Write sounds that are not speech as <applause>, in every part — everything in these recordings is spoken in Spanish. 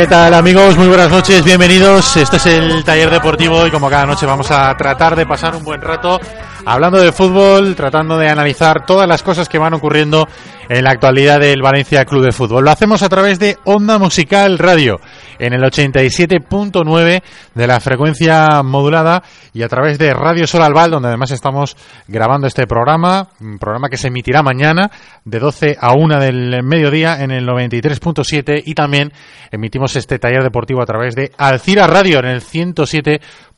¿Qué tal amigos? Muy buenas noches, bienvenidos. Este es el taller deportivo y como cada noche vamos a tratar de pasar un buen rato hablando de fútbol, tratando de analizar todas las cosas que van ocurriendo en la actualidad del Valencia Club de Fútbol. Lo hacemos a través de Onda Musical Radio en el 87.9 de la frecuencia modulada y a través de Radio Sol Albal, donde además estamos grabando este programa, un programa que se emitirá mañana de 12 a 1 del mediodía en el 93.7 y también emitimos este taller deportivo a través de Alcira Radio en el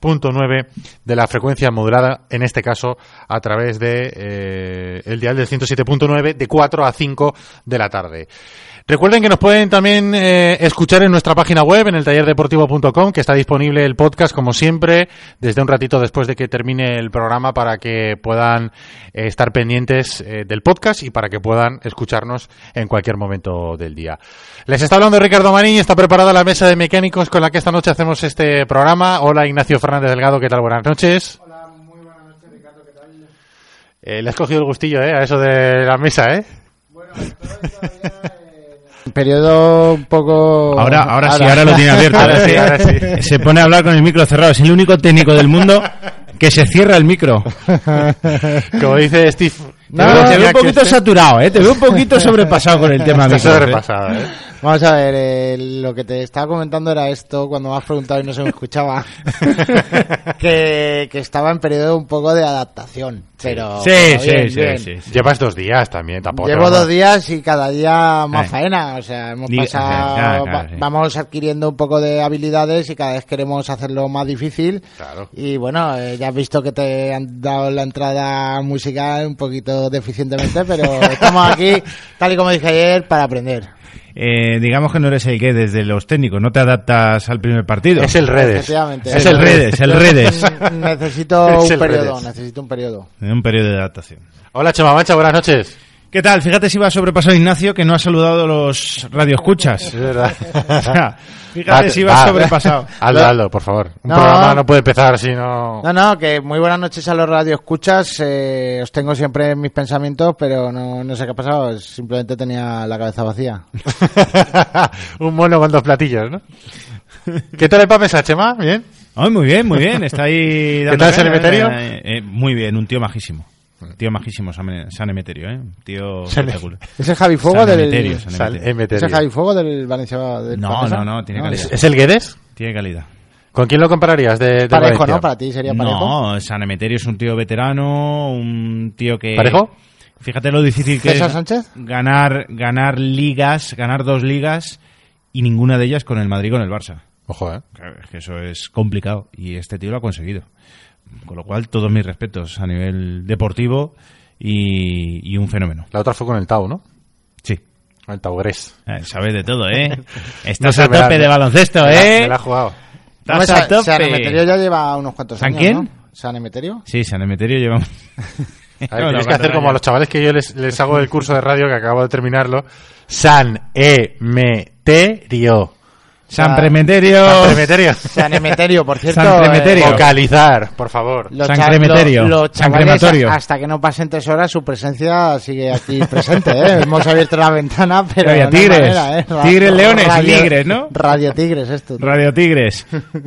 107.9 de la frecuencia modulada, en este caso a través de eh, el dial del 107.9 de 4 a 5 de la tarde. Recuerden que nos pueden también eh, escuchar en nuestra página web, en el tallerdeportivo.com, que está disponible el podcast, como siempre, desde un ratito después de que termine el programa, para que puedan eh, estar pendientes eh, del podcast y para que puedan escucharnos en cualquier momento del día. Les está hablando Ricardo Marín, está preparada la mesa de mecánicos con la que esta noche hacemos este programa. Hola Ignacio Fernández Delgado, ¿qué tal? Buenas noches. Hola, muy buenas noches, Ricardo, ¿qué tal? le has cogido el gustillo, ¿eh? A eso de la mesa, ¿eh? Bueno, periodo un poco... Ahora, ahora, sí, ahora lo tiene abierto. Ahora sí, ahora sí. <laughs> Se pone a hablar con el micro cerrado. Es el único técnico del mundo que se cierra el micro. <laughs> Como dice Steve. No, te veo un poquito usted- saturado, ¿eh? Te veo un poquito sobrepasado con el tema micro, ¿eh? sobrepasado, ¿eh? Vamos a ver, eh, lo que te estaba comentando era esto, cuando me has preguntado y no se me escuchaba, <laughs> que, que estaba en periodo un poco de adaptación, pero... Sí, pero sí, bien, sí, bien. sí, sí. Llevas dos días también, tampoco. Llevo dos días y cada día más Eh. faena, o sea, hemos pasado, claro, claro, va- sí. vamos adquiriendo un poco de habilidades y cada vez queremos hacerlo más difícil. Claro. Y bueno, eh, ya has visto que te han dado la entrada musical un poquito deficientemente, pero <laughs> estamos aquí, tal y como dije ayer, para aprender. Eh, digamos que no eres el que desde los técnicos, no te adaptas al primer partido. Es el Redes. Efectivamente. Es el Redes, el Redes. Necesito <laughs> Es un periodo, Redes. necesito un periodo. Un periodo de adaptación. Hola, Chema Mancha, buenas noches. ¿Qué tal? Fíjate si va a sobrepasar Ignacio que no ha saludado a los radioescuchas. Es verdad. <laughs> O sea, fíjate Va, si va va. sobrepasado. <laughs> Aldo, Aldo, por favor. Un No. programa no puede empezar si no... No, no, que muy buenas noches a los radioescuchas. Eh, os tengo siempre en mis pensamientos, pero no, no sé qué ha pasado. Simplemente tenía la cabeza vacía. <laughs> Un mono con dos platillos, ¿no? ¿Qué tal el Pamesa, Chema? ¿Bien? Ay, muy bien, muy bien. Está ahí. dando tal San caña, Emeterio? eh, eh, muy bien, un tío majísimo. Tío majísimo, San, San Emeterio, ¿eh? Tío San- espectacular. ¿Es el Javi Fuego San del... Emeterio, San Emeterio. Emeterio. ¿Es el Javi Fuego del Valencia? Del No, no, no, tiene ¿Es- calidad. ¿Es el Guedes? Tiene calidad. ¿Con quién lo compararías de, de Parejo, Valencia? ¿no? Para ti sería parejo. No, San Emeterio es un tío veterano, un tío que... ¿Parejo? Fíjate lo difícil que ¿César es Sánchez? ganar ganar ligas, ganar dos ligas y ninguna de ellas con el Madrid y con el Barça. Ojo, ¿eh? Claro, es que eso es complicado y este tío lo ha conseguido. Con lo cual, todos mis respetos a nivel deportivo y, y un fenómeno. La otra fue con el Tau, ¿no? Sí. El Tau Gres. Eh, sabes de todo, ¿eh? <laughs> Estás a tope de baloncesto, Me la- ¿eh? Me la ha jugado. Estás a San, San tope. Emeterio ya lleva unos cuantos ¿San años, quién? ¿no? ¿San Emeterio? Sí, San Emeterio lleva... <laughs> A ver, <laughs> tienes que hacer como a los chavales que yo les, les hago el curso de radio que acabo de terminarlo. San Emeterio. San Premeterio. San Premeterio. San Emeterio, por cierto. San Premeterio. eh, Vocalizar, por favor. los San los Crematorio. hasta que no pasen tres horas, su presencia sigue aquí presente. ¿eh? <laughs> Hemos abierto la ventana, pero. No hay tigres. manera, ¿eh? Tigres, leones y ligres, ¿no? Radio Tigres, esto. Radio Tigres.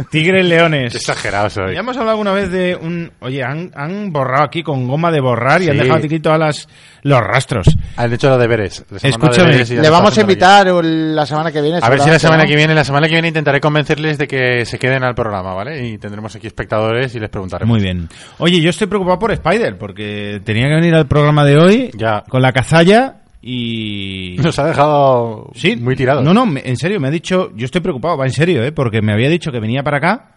Tigres Qué Leones. exagerado soy. Ya hemos hablado alguna vez de un... Oye, han, han borrado aquí con goma de borrar y Sí. han dejado aquí todas las los rastros. Han hecho los deberes. Les Escúchame, deberes Le vamos a invitar la semana que viene. A ver si la semana que viene, la semana que viene intentaré convencerles de que se queden al programa, ¿vale? Y tendremos aquí espectadores y les preguntaremos. Muy bien. Oye, yo estoy preocupado por Spider porque tenía que venir al programa de hoy Ya. con la cazalla y... Nos ha dejado Sí, muy tirado. No, no, me- en serio, me ha dicho, yo estoy preocupado, va en serio, ¿eh? porque me había dicho que venía para acá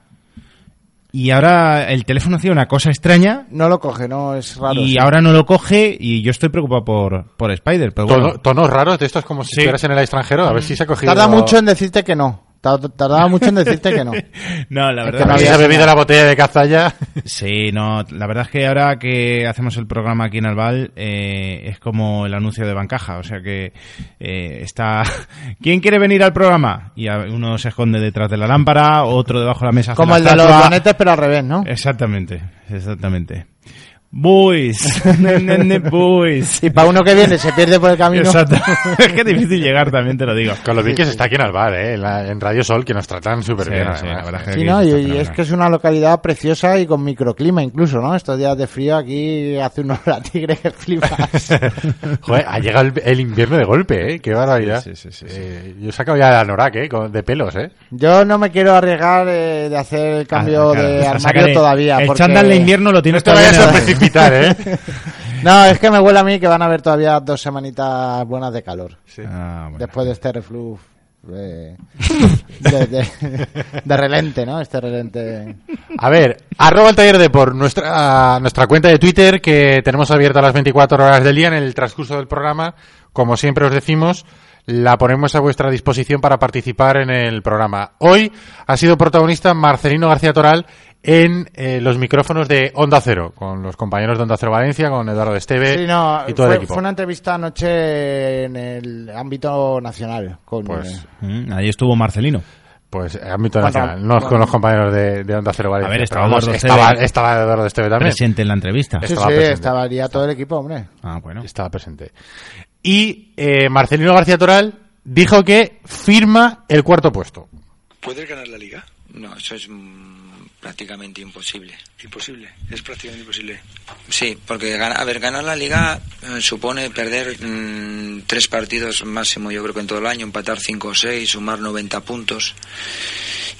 y ahora el teléfono hacía una cosa extraña No lo coge, no es raro. y sí. ahora no lo coge y yo estoy preocupado por, por Spider, pero Tono- bueno. tonos raros de estos como si Sí. estuvieras en el extranjero. A ver si se ha cogido. Tarda mucho en decirte que no. Tar- Tardaba mucho en decirte que no. <laughs> No, la Es verdad que no A ver si había se ha señal. bebido la botella de cazalla. Sí, no, la verdad es que ahora que hacemos el programa aquí en Albal eh, es como el anuncio de Bancaja, o sea que eh, está... <laughs> ¿Quién quiere venir al programa? Y a- uno se esconde detrás de la lámpara, otro debajo de la mesa. Como la el de los planetas, pero al revés, ¿no? Exactamente, exactamente. Boys, <laughs> ne, ne, ne, boys. Y para uno que viene se pierde por el camino. Exacto. <laughs> es que es difícil llegar también, te lo digo. Con lo bien que se está aquí en Alvar, ¿eh? en, la- en Radio Sol, que nos tratan súper Sí, bien. sí, la verdad que Sí, aquí ¿no? Y, y es que es una localidad preciosa y con microclima incluso, ¿no? Estos días de frío aquí hace una hora <laughs> tigre que flipas. Joder, ha llegado el, el invierno de golpe, ¿eh? Qué barbaridad. Sí, sí, sí, sí, Eh, yo he sacado ya la Norak, ¿eh? Con- de pelos, ¿eh? Yo no me quiero arriesgar eh, de hacer el cambio Ah, claro, de armario todavía. El porque- chándal de invierno lo tienes No todavía. ¿Eh? <laughs> No, es que me huele a mí que van a haber todavía dos semanitas buenas de calor. Ah, bueno. Después de este reflux de, de, de relente, ¿no? Este relente. A ver, arroba el taller de por nuestra, nuestra cuenta de Twitter que tenemos abierta las 24 horas del día en el transcurso del programa. Como siempre os decimos, la ponemos a vuestra disposición para participar en el programa. Hoy ha sido protagonista Marcelino García Toral en eh, los micrófonos de Onda Cero, con los compañeros de Onda Cero Valencia, con Eduardo Esteve Sí, no, y todo fue, el equipo. fue una entrevista anoche en el ámbito nacional. Con, Pues, eh, ahí estuvo Marcelino. Pues ámbito nacional, no con los compañeros de, de Onda Cero Valencia. A ver, estaba pero vamos, estaba, Esteve. estaba Eduardo Esteve también. Presente en la entrevista. sí, estaba sí, presente. estaría todo el equipo, hombre. Ah, bueno. estaba presente. Y eh, Marcelino García Toral dijo que firma el cuarto puesto. ¿Puedes ganar la liga? No, eso es prácticamente imposible. Imposible, es prácticamente imposible. Sí, porque a ver, ganar la liga eh, supone perder mm, tres partidos máximo, yo creo que en todo el año, empatar cinco o seis, sumar 90 puntos.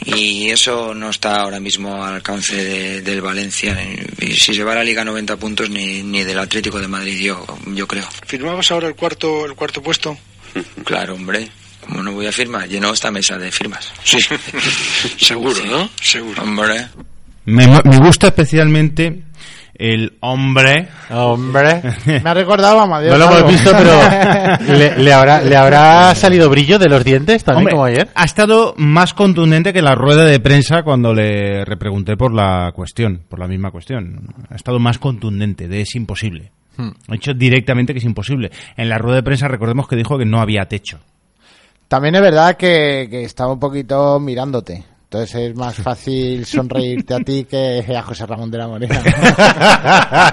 Y eso no está ahora mismo al alcance de- del Valencia. Y si se va a la liga 90 puntos, ni, ni del Atlético de Madrid, yo, yo creo. ¿Firmamos ahora el cuarto, el cuarto puesto? Claro, hombre. ¿Cómo no voy a firmar? Llenó esta mesa de firmas. Sí, <laughs> seguro, ¿no? Seguro. Hombre. Me, me gusta especialmente el hombre. Hombre. Me ha recordado a Amadeo No lo hemos visto, pero <laughs> ¿le, le habrá, ¿le habrá salido brillo de los dientes también Hombre, como ayer? Ha estado más contundente que la rueda de prensa cuando le repregunté por la cuestión, por la misma cuestión. Ha estado más contundente, de es imposible. Hmm. Ha dicho directamente que es imposible. En la rueda de prensa recordemos que dijo que no había techo. También es verdad que, que estaba un poquito mirándote. Entonces es más fácil <laughs> sonreírte a ti que a José Ramón de la Morena. <laughs>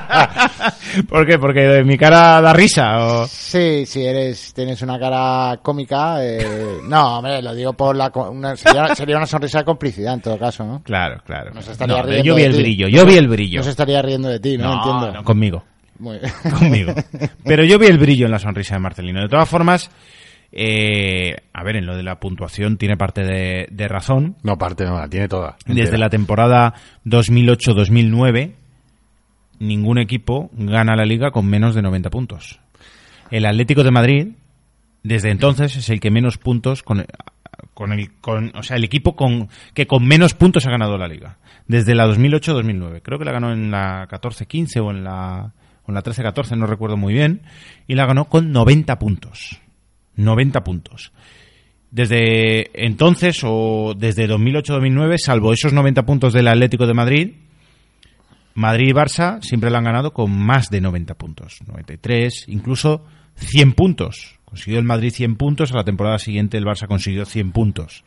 ¿Por qué? Porque mi cara da risa. O... Sí, si eres, tienes una cara cómica. eh, no, hombre, lo digo por la. Una, sería, sería una sonrisa de complicidad en todo caso, ¿no? Claro, claro. Nos estaría No, riendo yo vi el brillo, yo vi el brillo. No se estaría riendo de ti, ¿no? Entiendo. no, conmigo. Muy- <laughs> conmigo. Pero yo vi el brillo en la sonrisa de Marcelino. De todas formas, eh, a ver, en lo de la puntuación tiene parte de, de razón. No, parte no, la tiene toda. Desde entera. la temporada 2008-2009, ningún equipo gana la liga con menos de 90 puntos. El Atlético de Madrid, desde entonces, es el que menos puntos con, con el, con, o sea, el equipo con, que con menos puntos ha ganado la liga. Desde la 2008-2009. Creo que la ganó en la 14-15 o en la, o en la 13-14, no recuerdo muy bien. Y la ganó con 90 puntos. 90 puntos. Desde entonces o desde 2008-2009, salvo esos 90 puntos del Atlético de Madrid, Madrid y Barça siempre la han ganado con más de 90 puntos. 93, incluso 100 puntos. Consiguió el Madrid 100 puntos, a la temporada siguiente el Barça consiguió 100 puntos.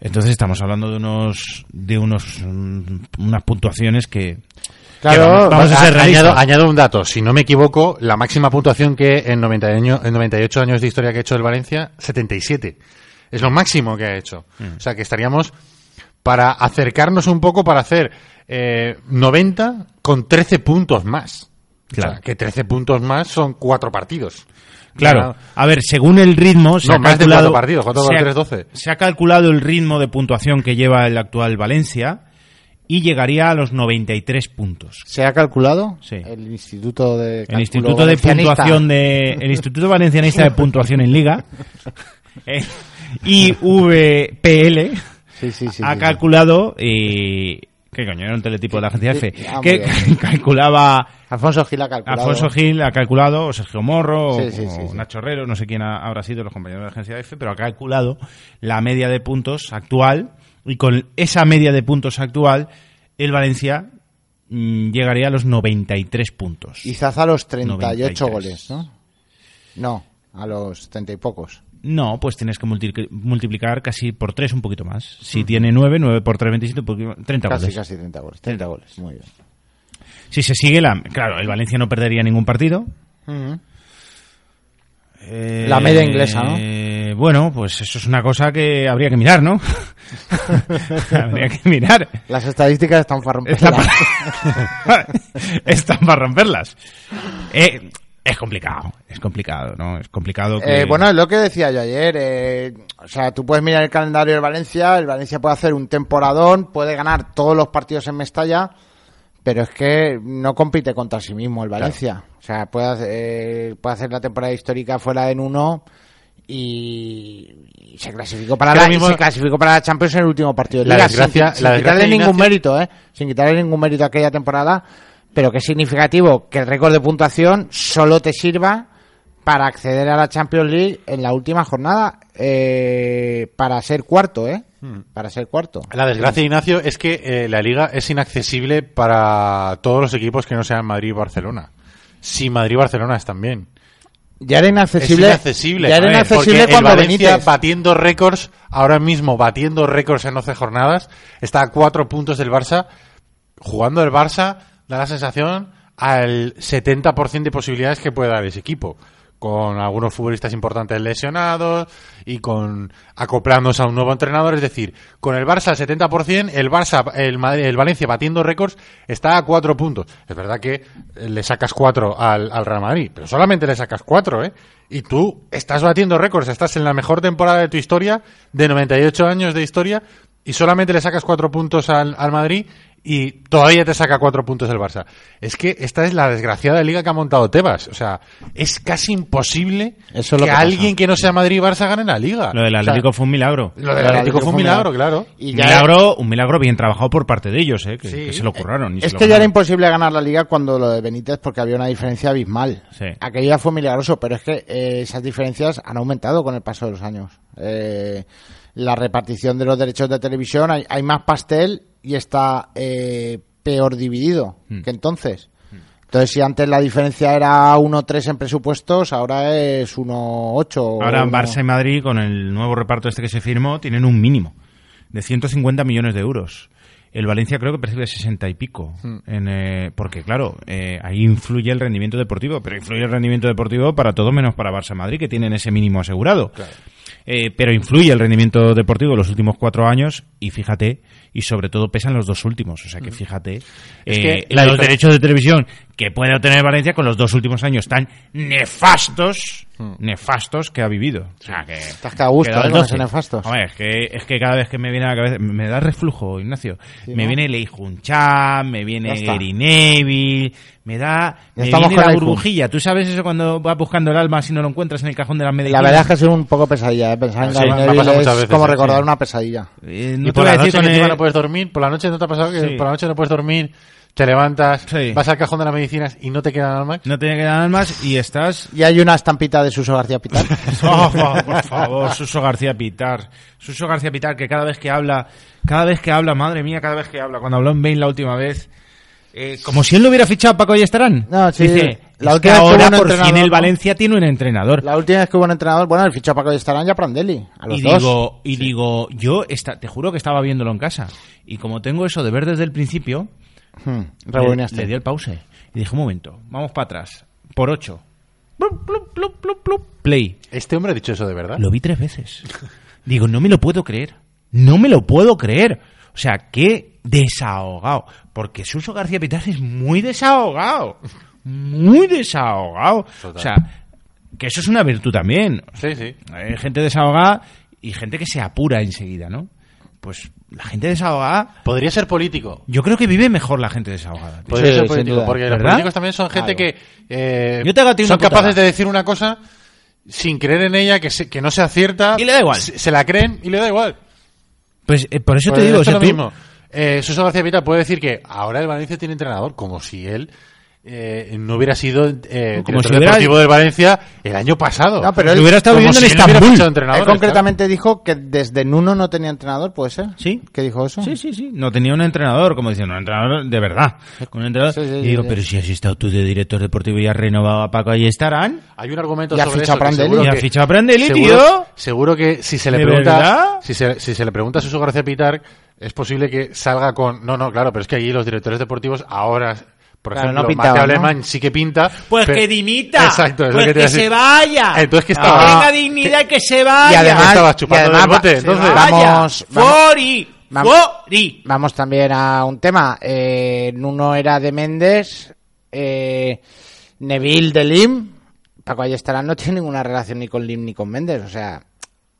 Entonces estamos hablando de unos de unos mm, unas puntuaciones que Claro, vamos- vamos a ser añado, añado un dato, si no me equivoco, la máxima puntuación que en, 90 años, en 98 años de historia que ha hecho el Valencia, 77. Es lo máximo que ha hecho. Mm. O sea que estaríamos para acercarnos un poco para hacer eh, 90 con 13 puntos más. Claro. O sea, que 13 puntos más son cuatro partidos. Claro, a ver, según el ritmo, se No, ha más de calculado, cuatro partidos, cuatro ha-. Se ha calculado el ritmo de puntuación que lleva el actual Valencia y llegaría a los 93 puntos. ¿Se ha calculado? Sí. El Instituto de El Instituto de. Puntuación de el Instituto Valencianista de Puntuación en Liga <laughs> eh, IVPL Sí, sí, sí. ha calculado y ¿qué coño? Era un teletipo de la agencia F ah, que <laughs> calculaba. Alfonso Gil ha calculado. Alfonso Gil ha calculado, o Sergio Morro, Sí, o, sí, sí, o. Nacho Herrero, no sé quién ha- habrá sido los compañeros de la agencia F, pero ha calculado la media de puntos actual y con esa media de puntos actual el Valencia mm, llegaría a los 93 puntos. Quizás a los 38 93. goles, ¿no? No, a los 30 y pocos. No, pues tienes que multi- multiplicar casi por 3 un poquito más. Si tiene 9, 9 por 3, 27, un poquito- 30 Casi, goles. casi 30 goles. 30 goles, muy bien. Si se sigue la... Claro, el Valencia no perdería ningún partido. Eh, La media inglesa, ¿no? Bueno, pues eso es una cosa que habría que mirar, ¿no? <laughs> habría que mirar. Las estadísticas están para romperlas. <laughs> Están para romperlas. Eh, es complicado, es complicado, ¿no? Es complicado que... Eh, bueno, es lo que decía yo ayer. eh, o sea, tú puedes mirar el calendario del Valencia. El Valencia puede hacer un temporadón, puede ganar todos los partidos en Mestalla, pero es que no compite contra sí mismo el Valencia. O sea, puede hacer, eh, puede hacer la temporada histórica fuera en uno y, se clasificó para la mismo- se clasificó para la Champions en el último partido de La Liga, desgracia- sin, quitarle de ningún Ignacio- mérito, ¿eh? Sin quitarle ningún mérito a aquella temporada, pero que es significativo que el récord de puntuación solo te sirva para acceder a la Champions League en la última jornada eh, para ser cuarto, ¿eh? Para ser cuarto. La desgracia, Ignacio, es que eh, la liga es inaccesible para todos los equipos que no sean Madrid y Barcelona. Si Madrid y Barcelona están bien. Ya era inaccesible. es inaccesible. Ya era inaccesible porque cuando el Valencia Benítez. batiendo récords, ahora mismo batiendo récords en 11 jornadas, está a cuatro puntos del Barça. Jugando el Barça da la sensación al 70% de posibilidades que puede dar ese equipo. Con algunos futbolistas importantes lesionados y con acoplándose a un nuevo entrenador. Es decir, con el Barça al 70%, el Barça, el, Madrid- el Valencia batiendo récords está a cuatro puntos. Es verdad que eh, le sacas cuatro al, al Real Madrid, pero solamente le sacas cuatro, ¿eh? Y tú estás batiendo récords, estás en la mejor temporada de tu historia, de 98 años de historia, y solamente le sacas cuatro puntos al, al Madrid y todavía te saca cuatro puntos el Barça. Es que esta es la desgraciada liga que ha montado Tebas. O sea, es casi imposible Eso es lo que, alguien que no sea Madrid y Barça gane la liga. Lo del O sea, Atlético fue un milagro. lo del Atlético fue un milagro, claro. Y Un ya- milagro, un milagro bien trabajado por parte de ellos, ¿eh? que, Sí. que se lo curraron. y Es que ya era imposible ganar la liga cuando lo de Benítez porque había una diferencia abismal. Sí. Aquello ya fue milagroso, pero es que eh, esas diferencias han aumentado con el paso de los años. Eh, la repartición de los derechos de televisión, hay, hay más pastel y está eh, peor dividido Hmm. que entonces. Entonces, si antes la diferencia era 1-3 en presupuestos, ahora es 1-8. o Ahora uno- Barça y Madrid, con el nuevo reparto este que se firmó, tienen un mínimo de 150 millones de euros. El Valencia creo que percibe 60 y pico. En, eh, porque, claro, eh, ahí influye el rendimiento deportivo, pero influye el rendimiento deportivo para todo menos para Barça y Madrid, que tienen ese mínimo asegurado. Eh, pero influye el rendimiento deportivo de los últimos cuatro años y fíjate, y sobre todo pesan los dos últimos. O sea que fíjate, Es eh, que la los derechos de televisión que puede obtener Valencia con los dos últimos años tan nefastos, nefastos que ha vivido. O sea que. Estás que a gusto, ¿eh? con 12. esos nefastos. Hombre, es que, es que cada vez que me viene a la cabeza, me da reflujo, Ignacio. Sí, me ¿no? viene Lei Junchan, me viene está. Gary Neville, me da, me estamos viene con la burbujilla. ¿Tú sabes eso cuando vas buscando el alma si no lo encuentras en el cajón de las La medicinas? verdad es que es un poco pesadilla, ¿eh? Pensar en Sí, Gary me ha Neville pasado es muchas veces, como recordar sí. una pesadilla. Eh, y no te por voy a la decir noche que el- no puedes dormir, por la noche no te ha pasado que Sí. por la noche no puedes dormir, te levantas, Sí. vas al cajón de las medicinas y no te quedan almas. No te quedan almas y estás Y hay una estampita de Suso García Pitar. <laughs> Oh, por por favor, Suso García Pitar. Suso García Pitar, que cada vez que habla, cada vez que habla, madre mía, cada vez que habla, cuando habló en Bain la última vez, eh, como si él lo hubiera fichado a Paco y estarán. No, sí, Dice, la es última vez que ahora hubo un por fin el ¿no? Valencia tiene un entrenador. La última vez que hubo un entrenador, bueno, el fichó a Paco de Estarán y a Prandelli. A los y dos. digo, y digo, yo esta, te juro que estaba viéndolo en casa. Y como tengo eso de ver desde el principio, Hmm, le, le di el pause. Y dije, un momento, vamos para atrás. Por ocho. Plup, plup, plup, plup, plup. Play. Este hombre ha dicho eso de verdad. Lo vi tres veces. <laughs> Digo, no me lo puedo creer. No me lo puedo creer. O sea, qué desahogado. Porque Suso García Pitar es muy desahogado. Muy desahogado. Total. O sea, que eso es una virtud también. Sí, sí. Hay gente desahogada y gente que se apura enseguida, ¿no? Pues la gente desahogada, Podría ser político. yo creo que vive mejor la gente desahogada. tío. Podría Sí, ser político, porque los políticos también son gente Claro. que eh, Yo te hago a ti una son capaces de decir una cosa sin creer en ella, que, se- que no sea cierta. Y le da igual. Se, se la creen y le da igual. Pues eh, por eso Pues te digo, o esto sea, es lo tú- mismo. Eh, Suso García Pita puede decir que ahora el Valencia tiene entrenador, como si él eh, no hubiera sido eh, Como si hubiera- deportivo del Valencia el año pasado. No, pero si él- hubiera estado viviendo en si no Estambul. entrenadores, Él concretamente dijo que desde Nuno no tenía entrenador, ¿puede ser? Sí. ¿Qué dijo eso? Sí, sí, sí. No tenía un entrenador, como diciendo, un entrenador de verdad. Un entrenador. Sí, sí, y digo, sí. pero si has estado tú de director deportivo y has renovado a Paco, ahí estarán. Hay un argumento Y ha sobre fichado eso. que seguro Y ha que- fichado a Prandelli, seguro- tío. Seguro que si se le ¿De pregunta, verdad? si se, si se le pregunta a Suso García Pitar, es posible que salga con, no, no, claro, pero es que allí los directores deportivos ahora, por Claro, ejemplo, no pintaba, Mateo ¿no? Alemán sí que pinta. Pues pero- que dimita. Exacto, es lo pues que que, a se vaya. Entonces, ¿qué Que estaba? tenga dignidad y que se vaya. Y además, Estabas chupando y además del bote, entonces. vamos- Fori. vamos- Fori. Vamos también a un tema. Eh, Nuno era de Méndez, eh, Neville de Lim. Paco Ayestarán no tiene ninguna relación ni con Lim ni con Méndez. O sea,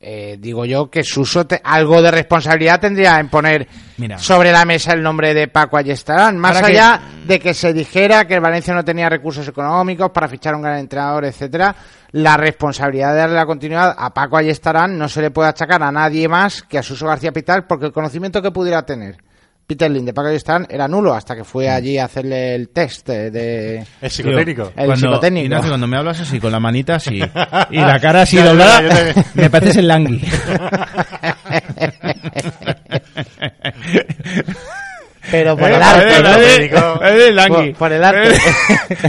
eh, digo yo que Suso te- algo de responsabilidad tendría en poner Mira. sobre la mesa el nombre de Paco Ayestarán. Más Ahora que- allá de que se dijera que el Valencia no tenía recursos económicos para fichar un gran entrenador, etcétera, la responsabilidad de darle la continuidad a Paco Ayestarán no se le puede achacar a nadie más que a Suso García Pital porque el conocimiento que pudiera tener Peter Lin de Paco Ayestarán era nulo hasta que fue allí a hacerle el test de... de- Es psicotécnico. El cuando, psicotécnico. Ignacio, cuando me hablas así, con la manita así, <laughs> y la cara así doblada, <laughs> me pareces el langui. <laughs> Pero por el Eh, arte, eh, ¿no? eh, Es el langui. Por- por el arte.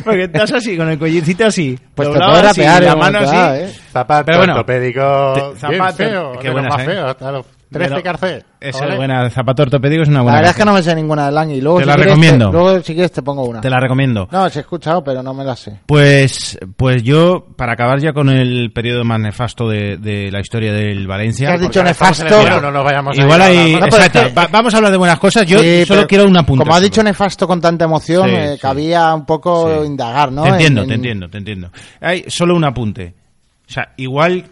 Porque estás así, con el cuellicito así. Pues te doblado puedes así, rapear, la mano así. ¿eh? Zapato Pero bueno, ortopédico, te- bien zapato- feo, buenas, más ¿eh? los 13 Pero- carcé. Esa Ole. es buena, zapato ortopédico es una La buena. verdad es que no me sé ninguna de Lang y luego Te si la quieres recomiendo. te- luego si quieres te pongo una. Te la recomiendo. No, os he escuchado, pero no me la sé. Pues, pues yo, para acabar ya con el periodo más nefasto de, de la historia del Valencia. ¿Qué has dicho nefasto? no nos vayamos Igual ir a hay. hablar- No, pero es exacto, que- va- vamos a hablar de buenas cosas. Yo Sí, solo quiero una punta. Como ha dicho nefasto con tanta emoción, Sí, eh, sí. cabía un poco indagar, ¿no? Te entiendo, En- te en- entiendo, te entiendo. Hay solo un apunte. O sea, igual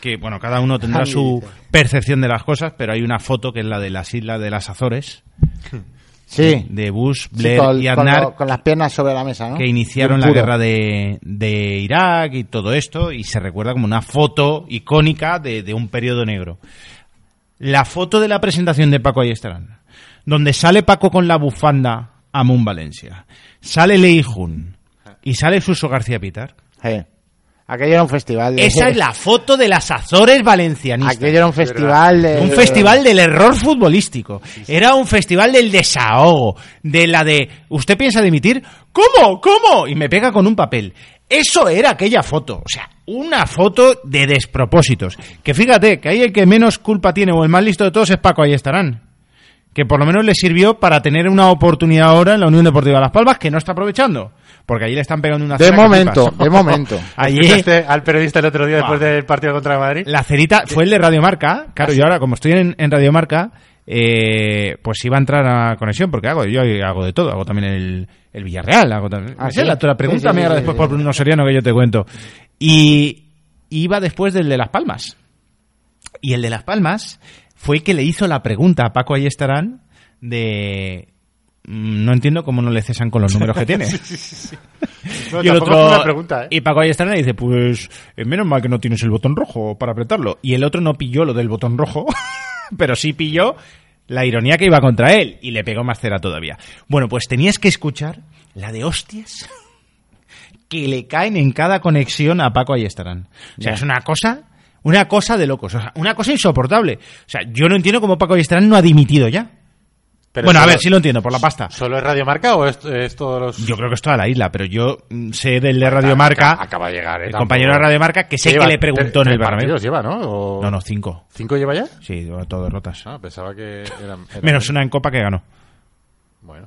que, bueno, cada uno tendrá su percepción de las cosas, pero hay una foto que es la de las islas de las Azores, <laughs> Sí. de Bush, Sí, Blair con, y Aznar, con las piernas sobre la mesa, ¿no? que iniciaron la guerra de, de Irak y todo esto, y se recuerda como una foto icónica de, de un periodo negro. La foto de la presentación de Paco Ayestarán, donde sale Paco con la bufanda a Moon Valencia, sale Lei Jun y sale Suso García Pitar. Sí. Aquello era un festival. De... Esa es la foto de las Azores valencianistas. Aquello era un festival de... Un festival del error futbolístico. Era un festival del desahogo. De la de, ¿usted piensa dimitir? ¿Cómo? ¿Cómo? Y me pega con un papel. Eso era aquella foto. O sea, una foto de despropósitos. Que fíjate, que ahí el que menos culpa tiene o el más listo de todos es Paco Ayestarán. Que por lo menos le sirvió para tener una oportunidad ahora en la Unión Deportiva Las Palmas que no está aprovechando. Porque allí le están pegando una De momento, de momento. <laughs> Allí, ¿Escuchaste al periodista el otro día después del partido contra Madrid? la cerita fue el de Radio Marca. Claro, yo ahora, como estoy en, en Radio Marca, eh, pues iba a entrar a conexión, porque hago, yo hago de todo. Hago también el, el Villarreal. Hago también, Ah, la, la pregunta Sí, sí, después sí. por Bruno Soriano que yo te cuento. Y iba después del de Las Palmas. Y el de Las Palmas fue el que le hizo la pregunta a Paco Ayestarán de... mm, No entiendo cómo no le cesan con los números que tiene. <laughs> <laughs> No, y el otro una pregunta, ¿eh? y Paco Ayestarán le dice pues eh, menos mal que no tienes el botón rojo para apretarlo y el otro no pilló lo del botón rojo <laughs> pero sí pilló la ironía que iba contra él y le pegó más cera todavía bueno pues tenías que escuchar la de hostias que le caen en cada conexión a Paco Ayestarán o sea Ya. es una cosa una cosa de locos o sea una cosa insoportable o sea yo no entiendo cómo Paco Ayestarán no ha dimitido ya Pero bueno a ver sí lo entiendo por la pasta ¿Solo es Radio Marca o es, es todos los...? yo creo que es toda la isla, pero yo mm, sé del de Radio Marca, Acaba, acaba de llegar, ¿eh? el Tampoco- compañero de Radio Marca, que sé Lleva que le preguntó en el Bernabéu. partidos lleva, ¿no? O- No, no, cinco. ¿Cinco lleva ya? Sí, todo derrotas. Ah, pensaba que eran... eran- Menos una en Copa que ganó. Bueno.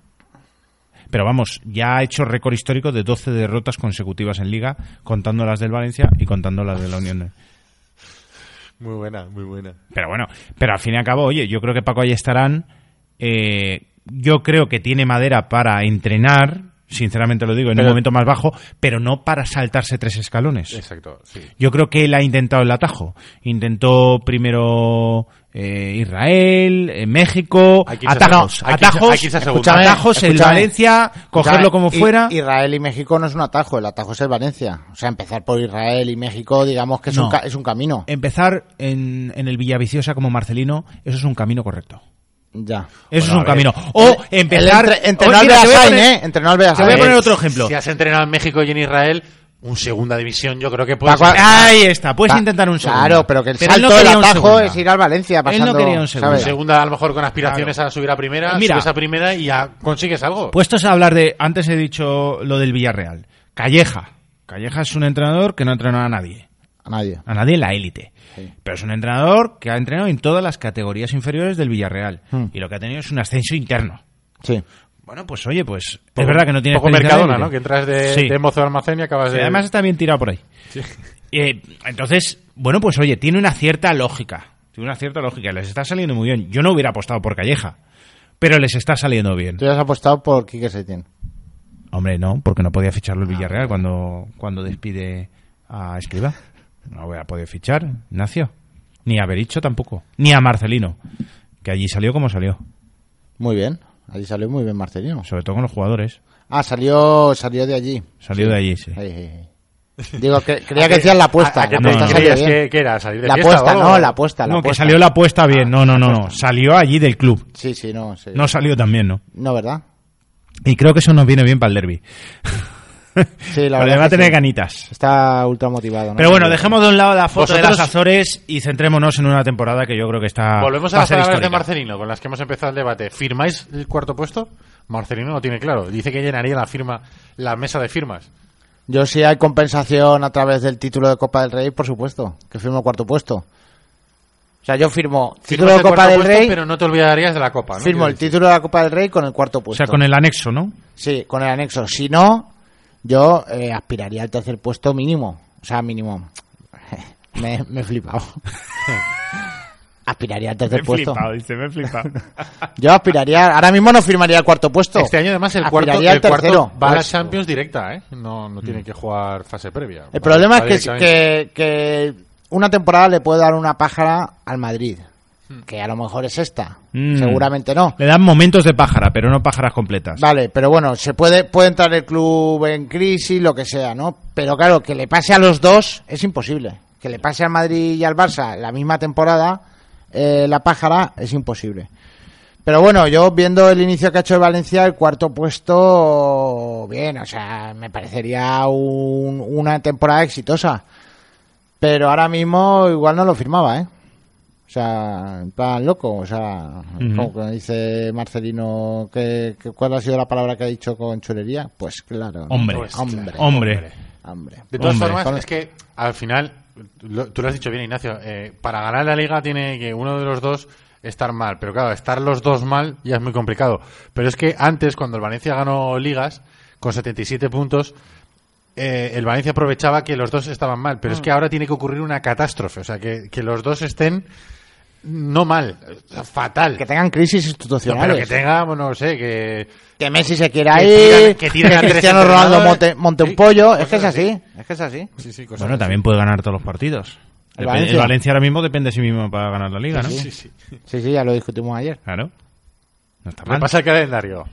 Pero vamos, ya ha hecho récord histórico de 12 derrotas consecutivas en Liga, contando las del Valencia y contando las de la Unión. Muy buena, muy buena. Pero bueno, pero al fin y al cabo, oye, yo creo que Paco Ayestarán, eh, yo creo que tiene madera para entrenar, sinceramente lo digo, en Pero- un momento más bajo, pero no para saltarse tres escalones. Exacto, sí. Yo creo que él ha intentado el atajo. Intentó primero eh, Israel, eh, México, atajos, atajos, hay que irse a segunda. Escúchame, atajos el escúchame. Valencia, cogerlo como fuera. Israel y México no es un atajo, el atajo es el Valencia. O sea, empezar por Israel y México, digamos que es, No. un, ca- es un camino. Empezar en, en el Villaviciosa como Marcelino, eso es un camino correcto. Ya. Eso es un camino. O empezar. El entre- entrenó Oh, al mira, te voy a Beasain, poner- ¿eh? Entrenó Beasain. Te voy a A poner otro ejemplo. Si has entrenado en México y en Israel, un segunda división, yo creo que puedes. Ahí está, puedes Pa- intentar un segundo. Claro, pero que el él salto no del quería un atajo segunda. es ir al Valencia Él pasando, no quería un segundo. Segunda, a lo mejor con aspiraciones a subir a primera, Mira. subes a primera y ya consigues algo. Puestos a hablar de. Antes he dicho lo del Villarreal. Calleja. Calleja es un entrenador que no ha entrenado a nadie. A nadie. A nadie en la élite. Pero es un entrenador que ha entrenado en todas las categorías inferiores del Villarreal. Hmm. Y lo que ha tenido es un ascenso interno. Sí. Bueno, pues oye, pues es verdad que no tiene poco Mercadona. ¿no? Que entras de, Sí. de mozo de almacén y acabas Sí, de. Además está bien tirado por ahí. <laughs> Eh, entonces, bueno, pues oye, tiene una cierta lógica. Tiene una cierta lógica. Les está saliendo muy bien. Yo no hubiera apostado por Calleja. Pero les está saliendo bien. Tú has apostado por Quique Setién. Hombre, no, porque no podía ficharlo el Villarreal cuando, cuando despide a Escriba. No hubiera podido fichar, Ignacio. Ni a Bericho tampoco. Ni a Marcelino. Que allí salió como salió. Muy bien. Allí salió muy bien Marcelino. Sobre todo con los jugadores. Ah, salió, salió de allí. Salió de allí, sí. Ahí, ahí, ahí. Digo, que, creía que decías la apuesta. ¿A, a qué apuesta no, salió creías bien. que, que era? ¿Salir de La apuesta, no, la apuesta. La No, que salió la apuesta bien. No, no, no, no. <laughs> Salió allí del club. Sí, sí, no. Sí. No salió también, ¿no? No, ¿verdad? Y creo que eso nos viene bien para el derby. <laughs> Sí, la verdad. va a tener sí. ganitas. Está ultra motivado. ¿no? Pero bueno, dejemos de un lado la foto de las Azores y centrémonos en una temporada que yo creo que está. Volvemos a las palabras de. Marcelino, con las que hemos empezado el debate. ¿Firmáis el cuarto puesto? Marcelino lo tiene claro. Dice que llenaría la firma, la mesa de firmas. Yo si hay compensación a través del título de Copa del Rey, por supuesto, que firmo el cuarto puesto. O sea, yo firmo título de Copa del puesto, Rey, pero no te olvidarías de la copa. ¿no? firmo el decir. título de la Copa del Rey con el cuarto O puesto. sea, con el anexo, ¿no? Sí, con el anexo. Si no, yo eh, aspiraría al tercer puesto mínimo. O sea, mínimo. <laughs> me, me he flipado. <laughs> aspiraría al tercer puesto. dice, me he flipado. <laughs> Yo aspiraría, ahora mismo no firmaría el cuarto puesto. Este año además el cuarto, el cuarto va a la Pues- Champions directa, ¿eh? No, no tiene que jugar fase previa. El Va- problema va es que, que, que una temporada le puede dar una pájara al Madrid. Que a lo mejor es esta. Mm. Seguramente no. Le dan momentos de pájara, pero no pájaras completas. Vale, pero bueno, se puede, puede entrar el club en crisis, lo que sea, ¿no? Pero claro, que le pase a los dos es imposible. Que le pase al Madrid y al Barça la misma temporada, eh, la pájara, es imposible. Pero bueno, yo viendo el inicio que ha hecho el Valencia, el cuarto puesto, bien, o sea, me parecería un- una temporada exitosa. Pero ahora mismo igual no lo firmaba, ¿eh? O sea, en plan loco, o sea, como dice Marcelino, que, que- ¿cuál ha sido la palabra que ha dicho con chulería? Pues claro. Hombre, Pues, hombre, hombre. hombre. De todas Hombre. formas, es que al final, lo- tú lo has dicho bien, Ignacio, eh, para ganar la liga tiene que uno de los dos estar mal. Pero claro, estar los dos mal ya es muy complicado. Pero es que antes, cuando el Valencia ganó ligas, con 77 puntos, eh, el Valencia aprovechaba que los dos estaban mal. Pero es que ahora tiene que ocurrir una catástrofe. O sea, que, que los dos estén no mal, fatal. Que tengan crisis No, institucionales. pero que tenga, bueno, no sé, que... Que Messi se quiera Que ir, que que, tiren a tres Cristiano Ronaldo monte, monte un Sí, pollo. Es que es así. así, es que es así. Sí, sí, cosas Bueno, así. también puede ganar todos los partidos. ¿El Valencia? el Valencia ahora mismo depende de sí mismo para ganar la liga, ¿no? Sí, sí. Sí, sí, ya lo discutimos ayer. Claro. No está mal. Repasa el calendario.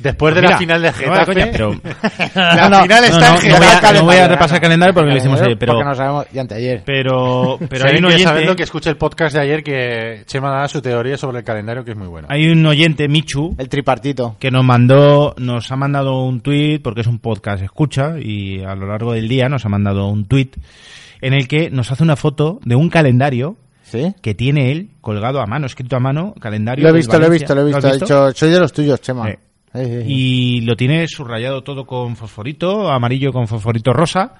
Después de Mira, la final de no Getafe, coña, pero- <laughs> la No, no, final no, está no, en no voy Getafe. a- no voy a repasar el calendario porque lo hicimos ayer, pero- Porque no sabemos, y anteayer. Pero, pero si hay un oyente, que escuche el podcast de ayer que Chema da su teoría sobre el calendario que es muy bueno. hay un oyente, Michu, El tripartito. que nos mandó, nos ha mandado un tuit, porque es un podcast escucha, y a lo largo del día nos ha mandado un tuit en el que nos hace una foto de un calendario ¿Sí? que tiene él colgado a mano, escrito a mano, calendario. Lo he visto, lo he visto, lo he visto. has Ha dicho, soy de los tuyos, Chema. Eh. Y lo tiene subrayado todo con fosforito, amarillo con fosforito rosa.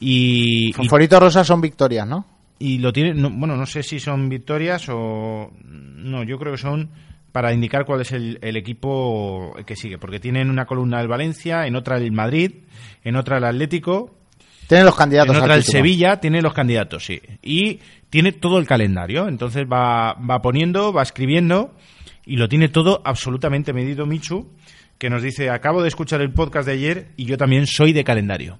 Y, y, Fosforito rosa son victorias, ¿no? y lo tiene, no- bueno, no sé si son victorias o. No, yo creo que son para indicar cuál es el, el equipo que sigue. Porque tienen una columna el Valencia, en otra el Madrid, en otra el Atlético, Tienen los candidatos en otra el. Sevilla, tiene los candidatos, sí. Y tiene todo el calendario. Entonces va, va poniendo, va escribiendo y lo tiene todo absolutamente medido Michu. que nos dice, acabo de escuchar el podcast de ayer y yo también soy de calendario.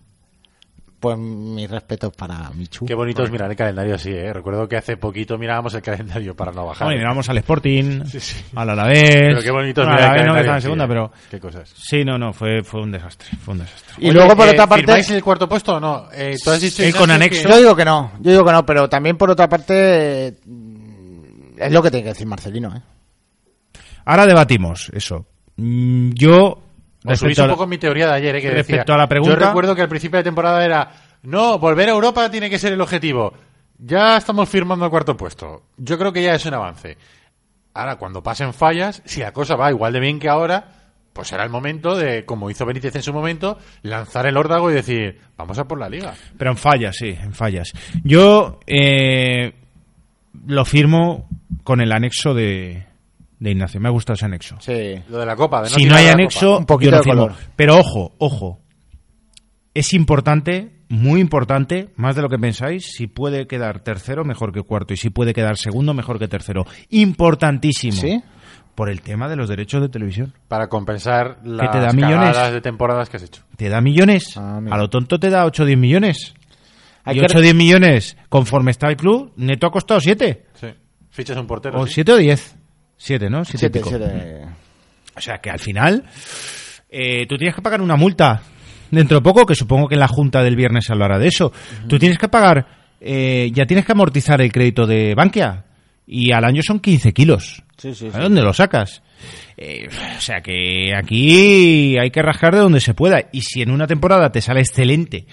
Pues mis respetos para Michu. Qué bonito es mirar el calendario así, ¿eh? Recuerdo que hace poquito mirábamos el calendario para no bajar. Bueno, y miramos al Sporting, <laughs> Sí, sí. al Alavés. Pero qué bonito es mirar el Alavés no, que calendario. estaba en sí, segunda, ¿eh? pero... Qué cosas. Sí, no, no, fue, fue un desastre, fue un desastre. Y luego, por otra parte- ¿Firmáis el cuarto puesto o no? Eh, tú has dicho, Eh, con que- anexo. Yo digo que no, yo digo que no, pero también por otra parte es lo que tiene que decir Marcelino, ¿eh? Ahora debatimos eso. Mm, Yo, Os subís un poco mi teoría de ayer, ¿eh? que respecto decía, a la pregunta- Yo recuerdo que al principio de temporada era, no, volver a Europa tiene que ser el objetivo. Ya estamos firmando el cuarto puesto. Yo creo que ya es un avance. Ahora, cuando pasen fallas, si la cosa va igual de bien que ahora, pues será el momento de, como hizo Benítez en su momento, lanzar el órdago y decir, vamos a por la liga. Pero en fallas, sí, en fallas. Yo eh, lo firmo con el anexo de, de Ignacio. Me ha gustado ese anexo. Sí. Lo de la copa. De no si no hay anexo, copa. Un poquito yo de color. Pero ojo, ojo. Es importante, muy importante, más de lo que pensáis, si puede quedar tercero mejor que cuarto y si puede quedar segundo mejor que tercero. Importantísimo. ¿Sí? Por el tema de los derechos de televisión. Para compensar las te da millones? de temporadas que has hecho. Te da millones. Ah, a lo tonto te da 8 o 10 millones. Hay y que- 8 o 10 millones, conforme está el club, neto ha costado 7. Sí. Fichas un portero. O sí. 7 o 10. 7, ¿no? 7 Siete, siete. O sea que al final eh, tú tienes que pagar una multa dentro de poco, que supongo que en la junta del viernes se hablará de eso. Tú tienes que pagar, eh, ya tienes que amortizar el crédito de Bankia y al año son 15 kilos. Sí, sí, ¿A sí. dónde lo sacas? Eh, o sea que aquí hay que rascar de donde se pueda. Y si en una temporada te sale excelente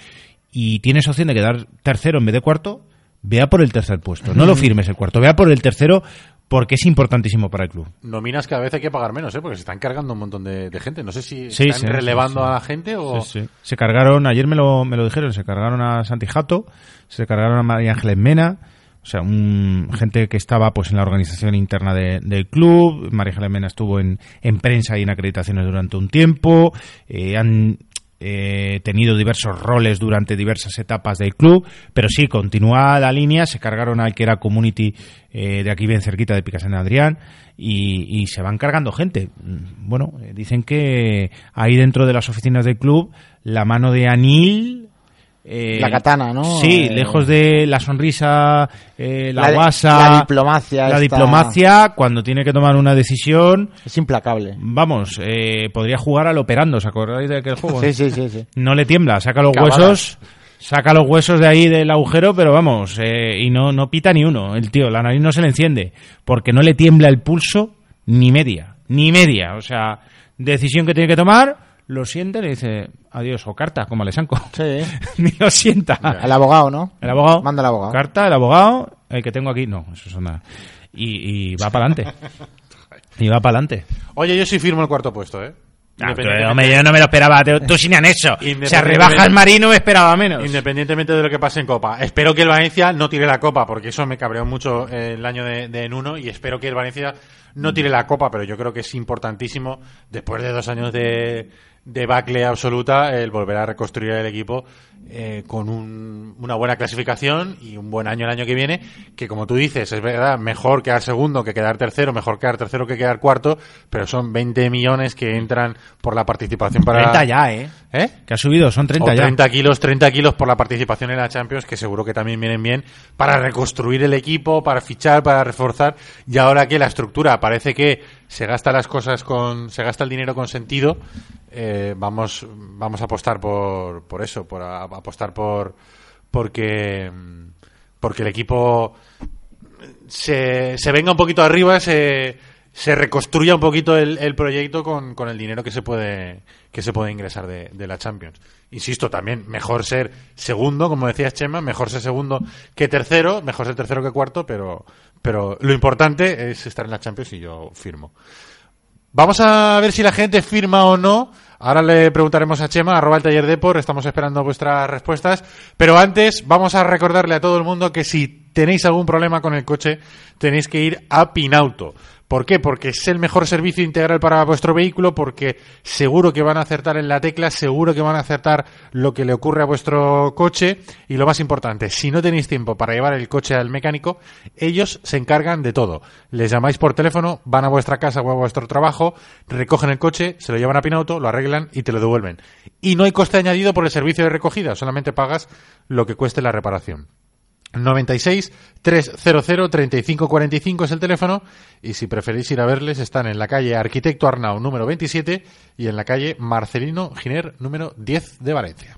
y tienes opción de quedar tercero en vez de cuarto, vea por el tercer puesto. No lo firmes el cuarto, vea por el tercero porque es importantísimo para el club. Nominas cada vez hay que pagar menos, ¿eh? Porque se están cargando un montón de, de gente. No sé si Sí, están sí, relevando sí, a la gente o... Se cargaron, ayer me lo, me lo dijeron, se cargaron a Santi Jato, se cargaron a María Ángeles Mena, o sea, un, gente que estaba pues en la organización interna de- del club. María Ángeles Mena estuvo en, en prensa y en acreditaciones durante un tiempo. eh, han eh, tenido diversos roles durante diversas etapas del club, pero sí, continúa la línea, se cargaron al que era community eh, de aquí bien cerquita de Picasen Adrián y, y se van cargando gente. Mm, Bueno, eh, dicen que ahí dentro de las oficinas del club la mano de Anil... eh, La katana, ¿no? Sí, Eh, lejos de la sonrisa, eh, la, La- guasa, la diplomacia la esta- diplomacia, cuando tiene que tomar una decisión, Es implacable. vamos, eh, podría jugar al operando, ¿os acordáis de aquel juego? Sí, sí, sí, sí. No le tiembla, saca los huesos, saca los huesos de ahí del agujero, pero vamos, y no, no pita ni uno, el tío, la nariz no se le enciende, porque no le tiembla el pulso ni media, ni media, o sea, decisión que tiene que tomar, lo siente y le dice adiós, o carta, como Alessanco, Sí. <laughs> ni lo sienta. El abogado, ¿no? El abogado. Manda el abogado. Carta, el abogado, el que tengo aquí. No, eso es nada. Y, y va para adelante. <laughs> Y va para adelante. Oye, yo sí firmo el cuarto puesto, ¿eh? Ah, Independientemente- hombre, yo no me lo esperaba. Tú, sin anexo. O sea, rebaja el marino me esperaba menos. Independientemente de lo que pase en Copa. Espero que el Valencia no tire la Copa, porque eso me cabreó mucho eh, el año de, de en uno, y espero que el Valencia no tire la Copa, pero yo creo que es importantísimo, después de dos años de, de bacle absoluta, el volver a reconstruir el equipo eh, con un- una buena clasificación y un buen año el año que viene, que como tú dices, es verdad, mejor quedar segundo que quedar tercero, mejor quedar tercero que quedar cuarto, pero son 20 millones que entran por la participación para... 30 ya, ¿eh? ¿Eh? Que ha subido, son 30 o ya. 30 kilos, 30 kilos por la participación en la Champions, que seguro que también vienen bien para reconstruir el equipo, para fichar, para reforzar. Y ahora que la estructura parece que se gasta las cosas con, se gasta el dinero con sentido, eh, vamos, vamos a apostar por, por eso, por apostar por, porque, porque el equipo se, se venga un poquito arriba, se, se reconstruya un poquito el, proyecto con, con el dinero que se puede que se puede ingresar de, de la Champions. Insisto, también mejor ser segundo, como decías Chema, mejor ser segundo que tercero, mejor ser tercero que cuarto, pero, pero lo importante es estar en la Champions y yo firmo. Vamos a ver si la gente firma o no. Ahora le preguntaremos a Chema, arroba el taller Depor, estamos esperando vuestras respuestas. Pero antes vamos a recordarle a todo el mundo que si tenéis algún problema con el coche, tenéis que ir a Pinauto. ¿Por qué? Porque es el mejor servicio integral para vuestro vehículo, porque seguro que van a acertar en la tecla, seguro que van a acertar lo que le ocurre a vuestro coche y lo más importante, si no tenéis tiempo para llevar el coche al mecánico, ellos se encargan de todo. Les llamáis por teléfono, van a vuestra casa o a vuestro trabajo, recogen el coche, se lo llevan a Pinauto, lo arreglan y te lo devuelven. Y no hay coste añadido por el servicio de recogida, solamente pagas lo que cueste la reparación. 96 300 3545 es el teléfono y si preferís ir a verles están en la calle Arquitecto Arnau número 27 y en la calle Marcelino Giner número 10 de Valencia.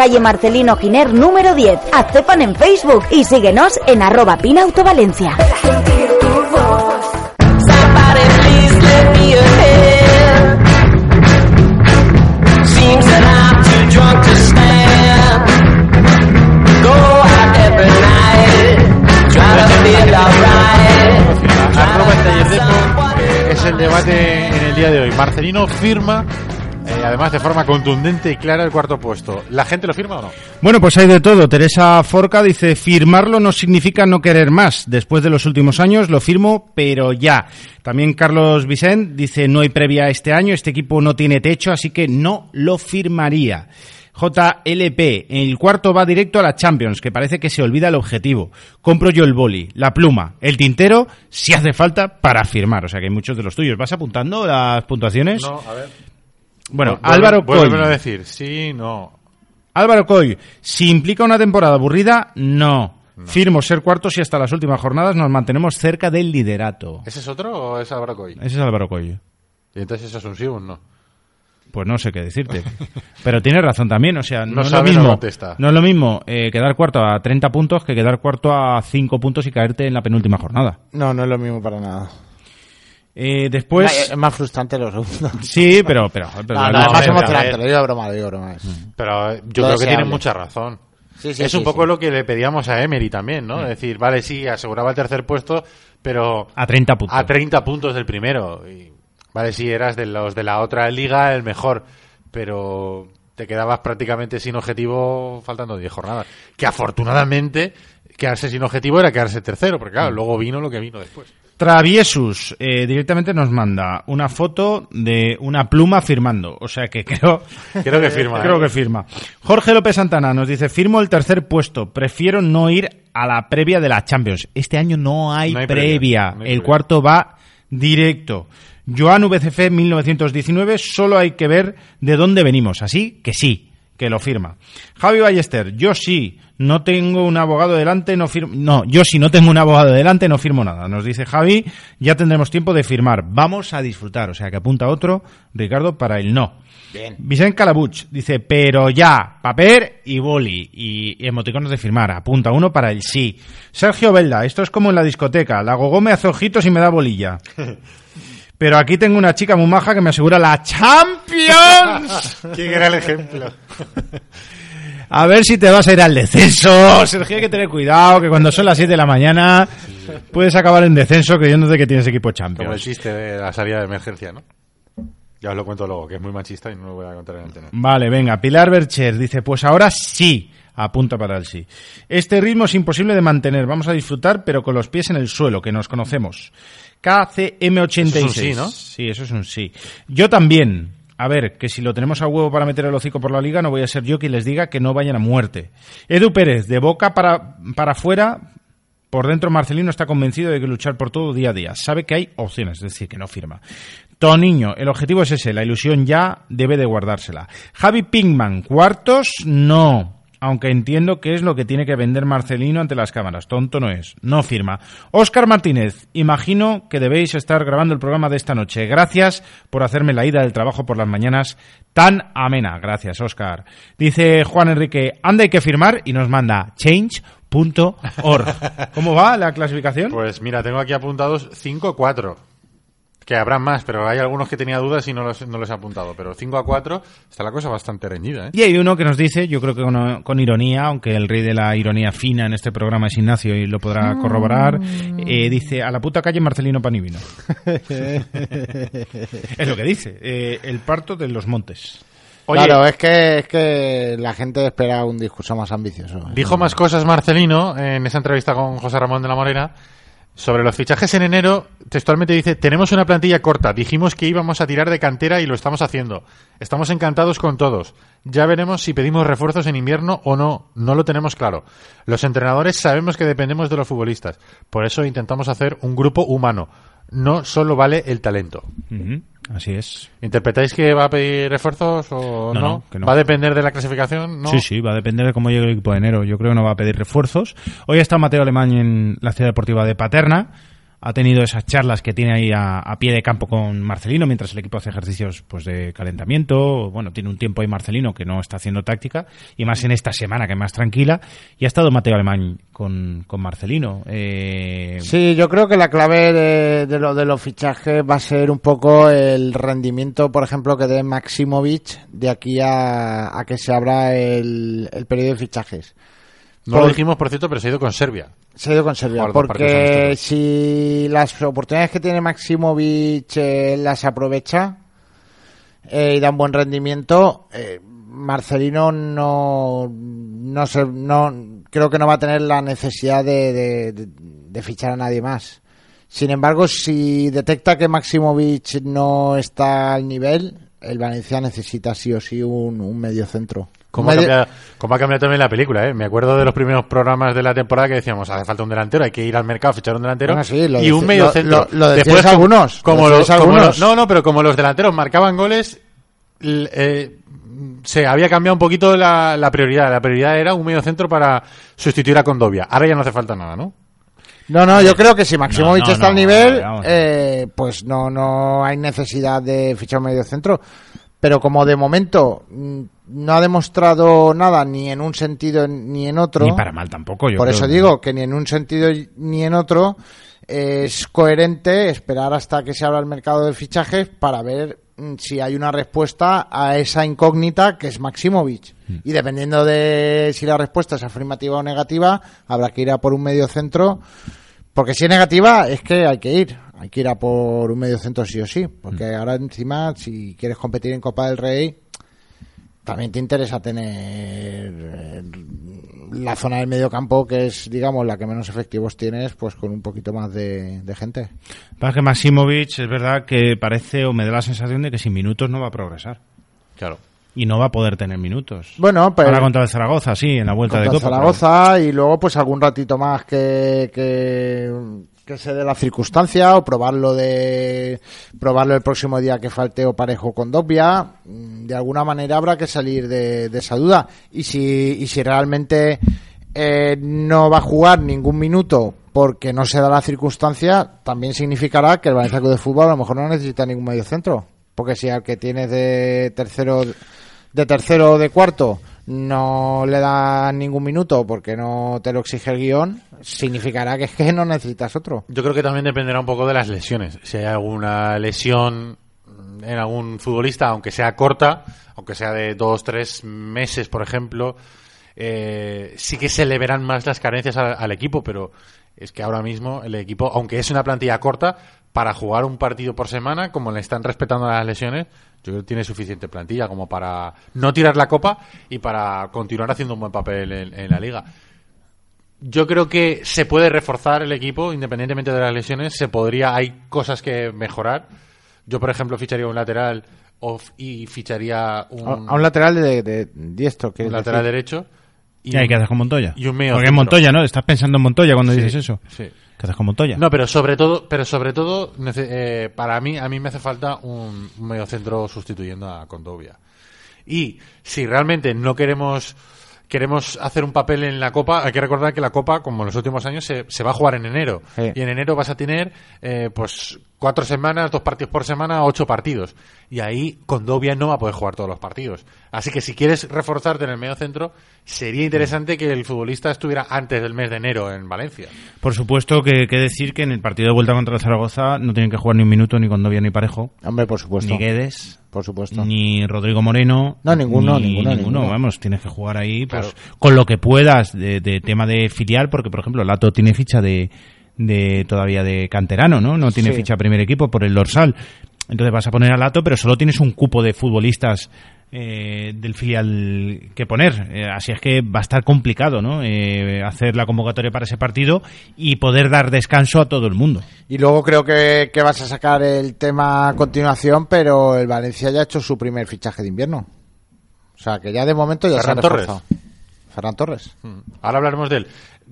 calle Marcelino Giner número 10. Hazte fan en Facebook y síguenos en arroba Pinauto Valencia. Somebody please let me ahead. Seems that I'm too drunk to stand. Go out every night, try to feel alright. Arroba el taller Depo es el debate en el día de hoy. Marcelino firma, eh, además de forma contundente y clara, el cuarto puesto. ¿La gente lo firma o no? Bueno, pues hay de todo. Teresa Forca dice, firmarlo no significa no querer más. Después de los últimos años lo firmo, pero ya. También Carlos Vicent dice, no hay previa este año, este equipo no tiene techo, así que no lo firmaría. JLP, el cuarto va directo a la Champions, que parece que se olvida el objetivo. Compro yo el boli, la pluma, el tintero, si hace falta, para firmar. O sea que hay muchos de los tuyos. ¿Vas apuntando las puntuaciones? No, a ver. Bueno, Vuelve- Álvaro Coy. a decir. Sí, no. Álvaro Coy, si implica una temporada aburrida, no. Firmo ser cuartos y hasta las últimas jornadas nos mantenemos cerca del liderato. ¿Ese es otro o es Álvaro Coy? Ese es Álvaro Coy. Y entonces eso es un sí o un no. Pues no sé qué decirte. <laughs> Pero tienes razón también, o sea, no, No es lo no mismo, contesta. no es lo mismo eh, quedar cuarto a 30 puntos que quedar cuarto a 5 puntos y caerte en la penúltima jornada. No, no es lo mismo para nada. Eh, después... es más frustrante lo segundo. <laughs> Sí, pero... pero, pero No, no, es más emocionante, lo digo broma, lo digo broma. es- Pero eh, yo Lo creo que deseable. tiene mucha razón. Sí, sí, es sí, un poco sí. lo que le pedíamos a Emery también, ¿no? Es decir, vale, sí, aseguraba el tercer puesto, pero A 30 puntos. a 30 puntos del primero. Y, vale, sí, eras de los de la otra liga el mejor, pero te quedabas prácticamente sin objetivo faltando 10 jornadas. Que afortunadamente quedarse sin objetivo era quedarse tercero, porque Mm. claro, luego vino lo que vino después. Traviesus eh, directamente nos manda una foto de una pluma firmando. O sea que creo, <laughs> Creo que firma, creo ¿eh? que firma. Jorge López Santana nos dice, firmo el tercer puesto. Prefiero no ir a la previa de la Champions. Este año no hay, No hay previa. previa, no hay el previa. cuarto va directo. Joan VCF 1919, solo hay que ver de dónde venimos. Así que sí, que lo firma. Javi Ballester, yo sí, no tengo un abogado delante, no firmo. No, yo sí no tengo un abogado delante, no firmo nada. Nos dice Javi, ya tendremos tiempo de firmar. Vamos a disfrutar. O sea que apunta otro, Ricardo, para el no. Bien. Vicente Calabuch dice, pero ya, papel y boli y emoticonos de firmar. Apunta uno para el sí. Sergio Belda, esto es como en la discoteca. La gogó me hace ojitos y me da bolilla. <laughs> Pero aquí tengo una chica muy maja que me asegura la Champions. <laughs> Qué gran ejemplo. A ver si te vas a ir al descenso. <laughs> Sergio, hay que tener cuidado que cuando son las 7 de la mañana puedes acabar en descenso creyéndote que tienes equipo Como el Champions. chiste de la salida de emergencia, ¿no? Ya os lo cuento luego, que es muy machista y no lo voy a contar en antena. Vale, venga. Pilar Bercher dice, pues ahora sí. Apunta para el sí. Este ritmo es imposible de mantener. Vamos a disfrutar, pero con los pies en el suelo, que nos conocemos. KCM86. Eso es un sí, ¿no? Sí, eso es un sí. Yo también. A ver, que si lo tenemos a huevo para meter el hocico por la liga, no voy a ser yo quien les diga que no vayan a muerte. Edu Pérez, de boca para, para afuera, por dentro Marcelino está convencido de que luchar por todo día a día. Sabe que hay opciones, es decir, que no firma. Toniño, el objetivo es ese, la ilusión ya debe de guardársela. Javi Pinkman, cuartos, no. Aunque entiendo que es lo que tiene que vender Marcelino ante las cámaras. Tonto no es. No firma. Óscar Martínez, imagino que debéis estar grabando el programa de esta noche. Gracias por hacerme la ida del trabajo por las mañanas tan amena. Gracias, Óscar. Dice Juan Enrique, anda hay que firmar y nos manda change <laughs> ¿Cómo va la clasificación? Pues mira, tengo aquí apuntados 5-4. Que habrán más, pero hay algunos que tenía dudas y no los, no los he apuntado. Pero 5 a 4 está la cosa bastante reñida, ¿eh? Y hay uno que nos dice, yo creo que con, con ironía, aunque el rey de la ironía fina en este programa es Ignacio y lo podrá corroborar, eh, dice, a la puta calle Marcelino Panivino. <laughs> es lo que dice, eh, el parto de los montes. Oye, Claro, es que, es que la gente espera un discurso más ambicioso. dijo más cosas Marcelino en esa entrevista con José Ramón de la Morena. Sobre los fichajes en enero, textualmente dice, tenemos una plantilla corta, dijimos que íbamos a tirar de cantera y lo estamos haciendo. Estamos encantados con todos. Ya veremos si pedimos refuerzos en invierno o no, no lo tenemos claro. Los entrenadores sabemos que dependemos de los futbolistas, por eso intentamos hacer un grupo humano. No solo vale el talento. Así es. ¿Interpretáis que va a pedir refuerzos o No, no? no, que no. ¿Va a depender de la clasificación? No. Sí, sí, va a depender de cómo llegue el equipo de enero. Yo creo que no va a pedir refuerzos. Hoy está Mateo Alemán en la ciudad deportiva de Paterna. Ha tenido esas charlas que tiene ahí a, pie de campo con Marcelino mientras el equipo hace ejercicios pues de calentamiento. Bueno, tiene un tiempo ahí Marcelino que no está haciendo táctica y más en esta semana que más tranquila. Y ha estado Mateo Alemán con, con Marcelino. Eh, Sí, yo creo que la clave de, lo de los fichajes va a ser un poco el rendimiento, por ejemplo, que dé Maximovic de aquí a, a que se abra el periodo de fichajes. No lo dijimos, por cierto, pero se ha ido con Serbia. Se ha ido con Serbia, porque si las oportunidades que tiene Maximovic eh, las aprovecha eh, y dan buen rendimiento, eh, Marcelino no, no, se, no creo que no va a tener la necesidad de, de- de- de fichar a nadie más. Sin embargo, si detecta que Maximovic no está al nivel, el Valencia necesita sí o sí un, un medio centro. ¿Cómo ha, cambiado, cómo ha cambiado también la película, ¿eh? Me acuerdo de los primeros programas de la temporada que decíamos, hace falta un delantero, hay que ir al mercado, fichar un delantero Bueno, sí, lo y un medio centro. lo- lo decíais Después, como- algunos, Como, lo lo- decíais como algunos. no, no, pero como los delanteros marcaban goles, eh, se había cambiado un poquito la, la prioridad. La prioridad era un medio centro para sustituir a Condovia. Ahora ya no hace falta nada, ¿no? No, no, yo creo que si Maximovic No, no, está al nivel, eh, pues no, no hay necesidad de fichar un medio centro. Pero como de momento mm, no ha demostrado nada ni en un sentido ni en otro, Ni para mal tampoco, yo por creo. eso digo que ni en un sentido ni en otro es coherente esperar hasta que se abra el mercado de fichajes para ver mm, si hay una respuesta a esa incógnita que es Maximovic. Mm. Y dependiendo de si la respuesta es afirmativa o negativa, habrá que ir a por un medio centro. Porque si es negativa, es que hay que ir. Hay que ir a por un medio centro sí o sí. Porque ahora encima, si quieres competir en Copa del Rey, también te interesa tener eh, la zona del medio campo, que es, digamos, la que menos efectivos tienes, pues con un poquito más de, de gente. Pasa que Maximovic es verdad que parece o me da la sensación de que sin minutos no va a progresar. Claro. Y no va a poder tener minutos. Bueno, pero Ahora contra el Zaragoza, sí, en la vuelta de contra Copa. Zaragoza y luego pues algún ratito más que, que, que se dé la circunstancia o probarlo de probarlo el próximo día que falte o parejo con Dobbia Mm, de alguna manera habrá que salir de, esa duda. Y si y si realmente eh, no va a jugar ningún minuto porque no se da la circunstancia también significará que el Valencia Club de Fútbol a lo mejor no necesita ningún medio centro porque si al que tienes de tercero de tercero o de cuarto no le dan ningún minuto porque no te lo exige el guion, significará que es que no necesitas otro. Yo creo que también dependerá un poco de las lesiones. Si hay alguna lesión en algún futbolista, aunque sea corta, aunque sea de dos, tres meses, por ejemplo, eh, sí que se le verán más las carencias al equipo, pero es que ahora mismo el equipo, aunque es una plantilla corta, para jugar un partido por semana, como le están respetando las lesiones, yo creo que tiene suficiente plantilla como para no tirar la copa y para continuar haciendo un buen papel en- en la liga. Yo creo que se puede reforzar el equipo independientemente de las lesiones. Se podría, hay cosas que mejorar. Yo, por ejemplo, ficharía un lateral off y ficharía un, A, un lateral de, de diestro, que un lateral derecho. ¿Y hay que hacer con Montoya? y un medio Porque es centro. Montoya, ¿no? Estás pensando en Montoya cuando Sí, dices eso. sí. ¿Qué haces con Montoya? No, pero sobre todo, pero sobre todo, eh, para mí, a mí me hace falta un, un medio centro sustituyendo a Condovia. Y si realmente no queremos queremos hacer un papel en la Copa, hay que recordar que la Copa, como en los últimos años, se, se va a jugar en enero. Sí. Y en enero vas a tener, eh, pues, cuatro semanas, dos partidos por semana, ocho partidos. Y ahí Condovia no va a poder jugar todos los partidos. Así que si quieres reforzarte en el medio centro, sería interesante que el futbolista estuviera antes del mes de enero en Valencia. Por supuesto que, que decir que en el partido de vuelta contra el Zaragoza no tienen que jugar ni un minuto ni Condovia ni Parejo, Hombre, por supuesto. ni Guedes, Por supuesto. ni Rodrigo Moreno. No, ninguno, ni- ninguno, ninguno. Vamos, tienes que jugar ahí pues, con lo que puedas de, de tema de filial, porque por ejemplo Lato tiene ficha de, de todavía de canterano, ¿no? No tiene Sí. ficha primer equipo por el dorsal. Entonces vas a poner a Lato, pero solo tienes un cupo de futbolistas eh, del filial que poner. Eh, así es que va a estar complicado, ¿no? Eh, hacer la convocatoria para ese partido y poder dar descanso a todo el mundo. Y luego creo que, que vas a sacar el tema a continuación, pero el Valencia ya ha hecho su primer fichaje de invierno. O sea, que ya de momento ya Ferran se ha Torres. Ferran Torres. Ahora hablaremos de él.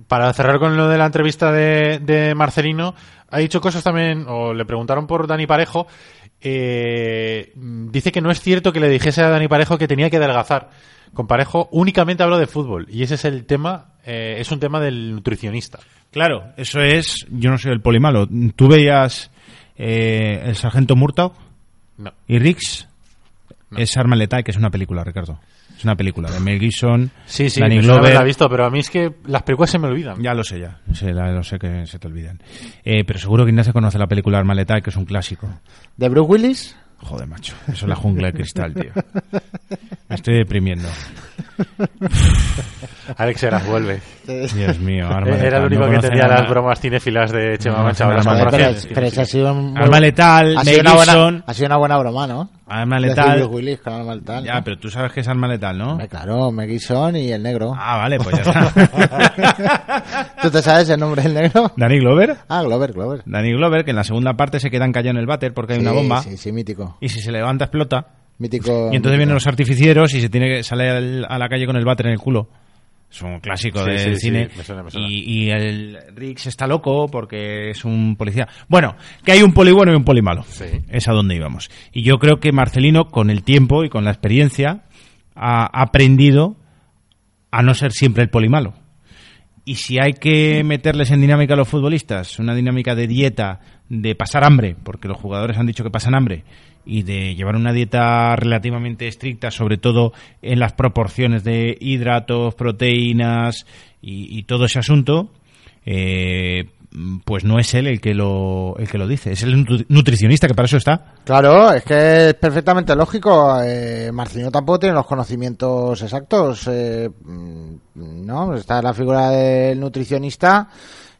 Para cerrar con lo de la entrevista de, de Marcelino, ha dicho cosas también, o le preguntaron por Dani Parejo. eh, dice que no es cierto que le dijese a Dani Parejo que tenía que adelgazar. Con Parejo únicamente habló de fútbol. Y ese es el tema, eh, es un tema del nutricionista. Claro, eso es. Yo no soy el polimalo. ¿Tú veías eh, el sargento Murtaugh No. y Riggs? Es Arma Letal, que es una película, Ricardo. Es una película de Mel Gibson, Sí, sí, Danny Glover. haberla visto, pero a mí es que las películas se me olvidan. Ya lo sé, ya. Sí, la- lo sé que se te olvidan. Eh, pero seguro que Ignacio conoce la película Arma Letal, que es un clásico. ¿De Bruce Willis? Joder, macho. Eso es la jungla de cristal, tío. Me estoy deprimiendo. <laughs> Alex Heras vuelve. Dios mío, Arma Letal. Era el único no que nada. las bromas cinéfilas de Chema No, Mancha. no, no, pero, pero ha sido un Arma Letal, ha sido, una buena, ha sido una buena broma, ¿no? Arma Letal. Willis con Arma Letal. Ya, pero tú sabes que es Arma Letal, ¿no? Claro, Mel Gibson y el negro. Ah, vale, pues ya <laughs> está. ¿Tú te sabes el nombre del negro? Danny Glover. Ah, Glover, Glover. Danny Glover, que en la segunda parte se queda encallado en el váter porque hay una Sí, bomba. Sí, sí, mítico. Y si se levanta, explota. Mítico. Y entonces vienen los artificieros y se tiene que salir al- a la calle con el váter en el culo. Es un clásico Sí, del sí, sí, cine. me suena, me suena. Y, y el Riggs está loco porque es un policía. Bueno, que hay un poli bueno y un poli malo. Sí. Es a donde íbamos. Y yo creo que Marcelino, con el tiempo y con la experiencia, ha aprendido a no ser siempre el poli malo. Y si hay que meterles en dinámica a los futbolistas, una dinámica de dieta, de pasar hambre, porque los jugadores han dicho que pasan hambre, y de llevar una dieta relativamente estricta, sobre todo en las proporciones de hidratos, proteínas y, todo ese asunto, eh, pues no es él el que lo, el que lo dice, es el nutri- nutricionista que para eso está. Claro, es que es perfectamente lógico. Eh, tampoco tiene los conocimientos exactos. eh, mm, no, está la figura del nutricionista,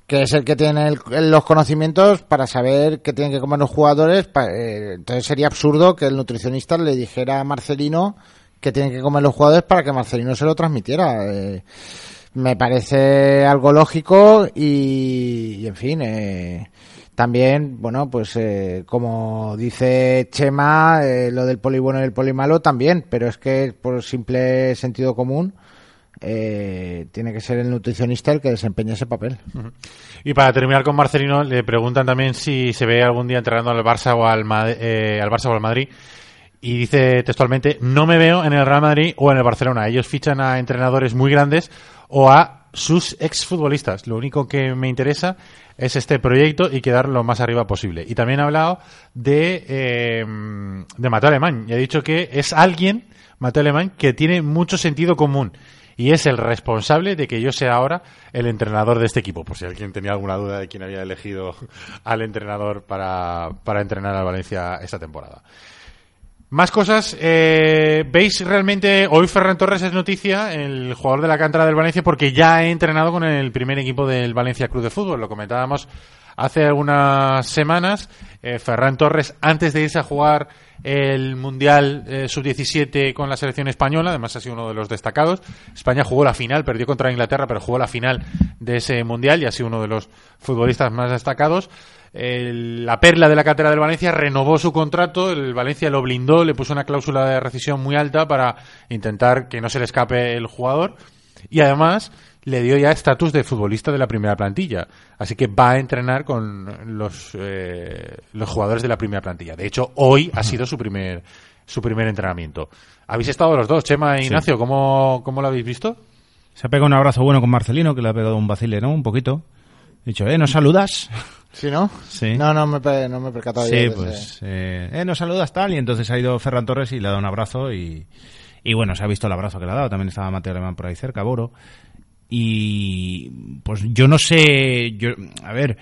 que es el que tiene el- los conocimientos para saber qué tienen que comer los jugadores. eh, entonces sería absurdo que el nutricionista le dijera a Marcelino que tienen que comer los jugadores para que Marcelino se lo transmitiera. Eh, me parece algo lógico y, y, en fin, eh, también, bueno, pues eh, como dice Chema, eh, lo del poli bueno y el poli malo también, pero es que por simple sentido común eh, tiene que ser el nutricionista el que desempeñe ese papel. Y para terminar con Marcelino, le preguntan también si se ve algún día entrenando al Barça o al, Mad- eh, al Barça o al Madrid. Y dice textualmente, no me veo en el Real Madrid o en el Barcelona. Ellos fichan a entrenadores muy grandes o a sus exfutbolistas. Lo único que me interesa es este proyecto y quedar lo más arriba posible. Y también ha hablado de, eh, de Mateo Alemán. Y ha dicho que es alguien, Mateo Alemán, que tiene mucho sentido común. Y es el responsable de que yo sea ahora el entrenador de este equipo. Por si alguien tenía alguna duda de quién había elegido <laughs> al entrenador para, para entrenar al Valencia esta temporada. Más cosas. eh, ¿Veis realmente hoy Ferran Torres es noticia, el jugador de la cantera del Valencia, porque ya ha entrenado con el primer equipo del Valencia Club de Fútbol? Lo comentábamos hace algunas semanas. eh, Ferran Torres, antes de irse a jugar el Mundial eh, Sub-17 con la selección española, además ha sido uno de los destacados. España jugó la final, perdió contra Inglaterra, pero jugó la final de ese Mundial y ha sido uno de los futbolistas más destacados. La perla de la cantera del Valencia renovó su contrato, el Valencia lo blindó, le puso una cláusula de rescisión muy alta para intentar que no se le escape el jugador y además le dio ya estatus de futbolista de la primera plantilla, así que va a entrenar con los eh, los jugadores de la primera plantilla. De hecho, hoy ha sido su primer su primer entrenamiento. Habéis estado los dos, Chema e Sí. Ignacio, ¿cómo, cómo lo habéis visto? Se ha pegado un abrazo bueno con Marcelino, que le ha pegado un vacile, ¿no? Un poquito. He dicho, ¿eh? ¿No saludas? <laughs> ¿Sí, no? Sí. No, no me, pe- no me he percatado Sí, yo pues eh, eh, nos saludas tal y entonces ha ido Ferran Torres y le ha dado un abrazo y, y bueno, se ha visto el abrazo que le ha dado. También estaba Mateo Alemán por ahí cerca, Boro. Y pues yo no sé, yo, a ver,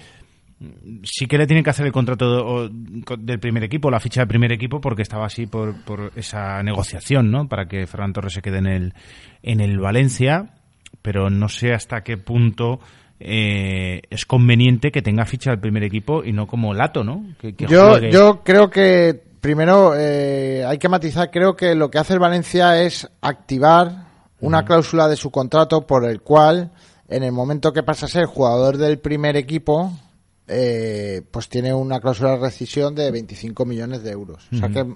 sí que le tienen que hacer el contrato del primer equipo, la ficha del primer equipo, porque estaba así por, por esa negociación, ¿no? Para que Ferran Torres se quede en el, en el Valencia, pero no sé hasta qué punto eh, es conveniente que tenga ficha del primer equipo y no como Lato, ¿no? Que- que Yo, juegue. yo creo que primero eh, hay que matizar, creo que lo que hace el Valencia es activar una cláusula de su contrato por el cual en el momento que pasa a ser jugador del primer equipo eh, pues tiene una cláusula de rescisión de 25 millones de euros. O sea que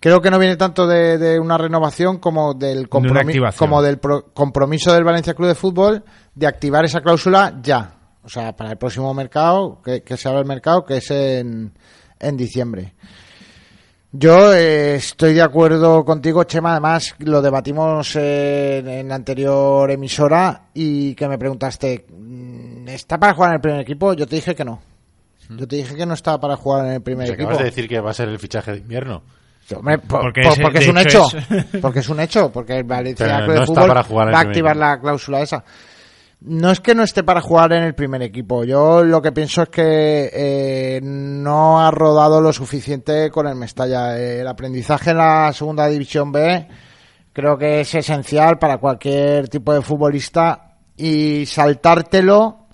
creo que no viene tanto de, de una renovación como del, una compromi- activación. como del pro- compromiso del Valencia Club de Fútbol de activar esa cláusula ya. O sea, para el próximo mercado, que, que se abra el mercado, que es en, en diciembre. Yo eh, estoy de acuerdo contigo, Chema. Además, lo debatimos eh, en, la anterior emisora y que me preguntaste, mm, ¿está para jugar en el primer equipo? Yo te dije que no. Yo te dije que no estaba para jugar en el primer Pues equipo. acabas de decir que va a ser el fichaje de invierno. Hombre, por- Porque por- es- porque, de es un hecho hecho. es- Porque es un hecho. Porque el Valencia Club de no está Fútbol para jugar en va a activar equipo. la cláusula esa. No es que no esté para jugar en el primer equipo. Yo lo que pienso es que eh, no ha rodado lo suficiente con el Mestalla. El aprendizaje en la segunda división B creo que es esencial para cualquier tipo de futbolista y saltártelo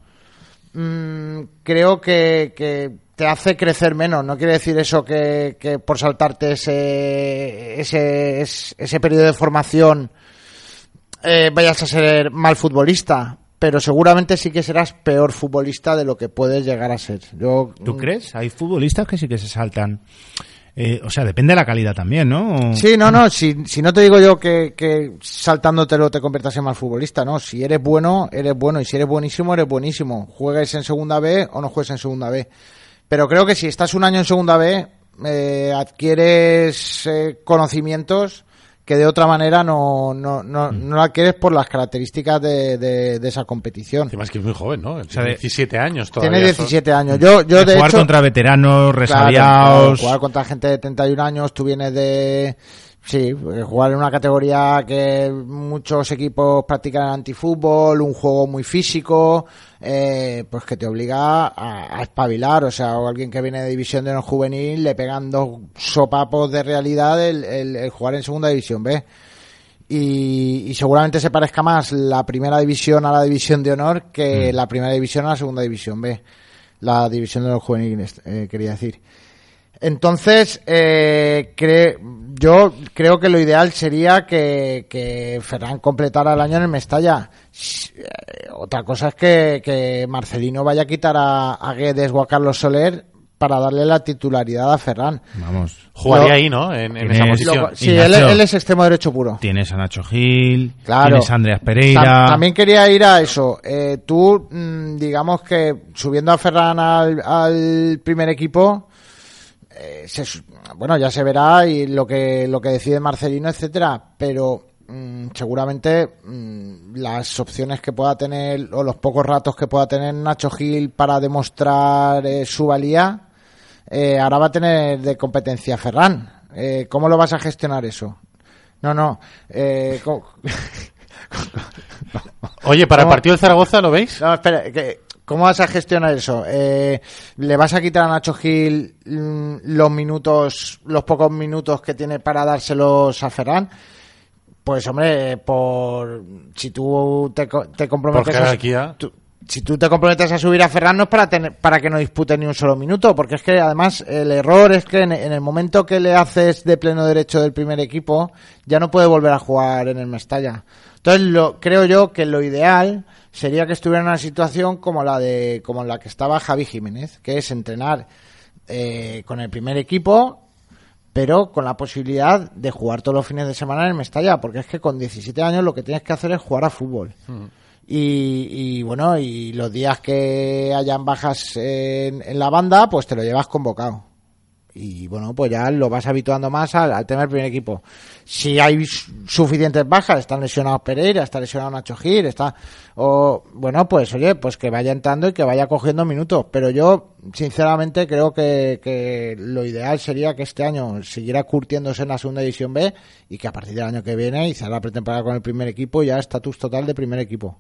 mm, creo que, te hace crecer menos. No quiere decir eso que, por saltarte ese, ese, ese, ese periodo de formación eh, vayas a ser mal futbolista. Pero seguramente sí que serás peor futbolista de lo que puedes llegar a ser. Yo, ¿Tú mm, crees? Hay futbolistas que sí que se saltan. Eh, o sea, depende de la calidad también, ¿no? Sí, no, no, si, si no te digo yo que, que saltándotelo te conviertas en mal futbolista, no, si eres bueno, eres bueno, y si eres buenísimo, eres buenísimo, juegues en segunda B o no juegues en segunda B. Pero creo que si estás un año en segunda B, eh, adquieres eh, conocimientos que de otra manera no, no, no, no lo adquieres por las características de, de, de esa competición. Además que es muy joven, ¿no? sea, de- 17 años todavía. Tiene son- 17 años. Yo, yo de jugar hecho, contra veteranos, resabiados. claro, jugar contra gente de 31 años, tú vienes de... Sí, eh, jugar en una categoría que muchos equipos practican antifútbol, un juego muy físico, eh, pues que te obliga a, a espabilar. O sea, o alguien que viene de división de no juvenil le pegan dos sopapos de realidad el, el- el jugar en segunda división B. Y, y seguramente se parezca más la primera división a la división de honor que la primera división a la segunda división B. La división de los juveniles, eh, quería decir. Entonces, eh, cre- yo creo que lo ideal sería que, que Ferran completara el año en el Mestalla. Eh, Otra cosa es que, que Marcelino vaya a quitar a, a Guedes o a Carlos Soler para darle la titularidad a Ferran. Vamos. Jugaría ahí, ¿no? En, esa Lo- posición. sí, él, es extremo derecho puro. Tienes a Nacho Gil, Claro. tienes a Andreas Tam- Pereira. También quería ir a eso. Eh, tú, mm, digamos que subiendo a Ferran al, al primer equipo, eh, bueno, ya se verá y lo que lo que decide Marcelino, etcétera. Pero mm, seguramente mm, las opciones que pueda tener o los pocos ratos que pueda tener Nacho Gil para demostrar eh, su valía, eh, ahora va a tener de competencia Ferran. Eh, ¿Cómo lo vas a gestionar eso? No, no. Eh, co- <laughs> <laughs> Oye, para el ¿Cómo? partido del Zaragoza, ¿lo veis? No, espera, que- ¿cómo vas a gestionar eso? Eh, ¿Le vas a quitar a Nacho Gil mm, los minutos, los pocos minutos que tiene para dárselos a Ferran? Pues hombre, por si tú te, te comprometes a, tú- si tú te comprometes a subir a Ferran no es para tener, para que no dispute ni un solo minuto, porque es que además el error es que en, en el momento que le haces de pleno derecho del primer equipo ya no puede volver a jugar en el Mestalla. Entonces lo creo yo que lo ideal sería que estuviera en una situación como la de como la que estaba Javi Jiménez, que es entrenar eh, con el primer equipo pero con la posibilidad de jugar todos los fines de semana en el Mestalla, porque es que con 17 años lo que tienes que hacer es jugar a fútbol. Y, y, bueno, y los días que hayan bajas en, en la banda, pues te lo llevas convocado. Y bueno, pues ya lo vas habituando más al, al tema del primer equipo. Si hay su- suficientes bajas, están lesionados Pereira, está lesionado Nacho Gil, está. O, bueno, pues oye, pues que vaya entrando y que vaya cogiendo minutos. Pero yo, sinceramente, creo que, que lo ideal sería que este año siguiera curtiéndose en la segunda división B y que a partir del año que viene y la pretemporada con el primer equipo ya estatus total de primer equipo.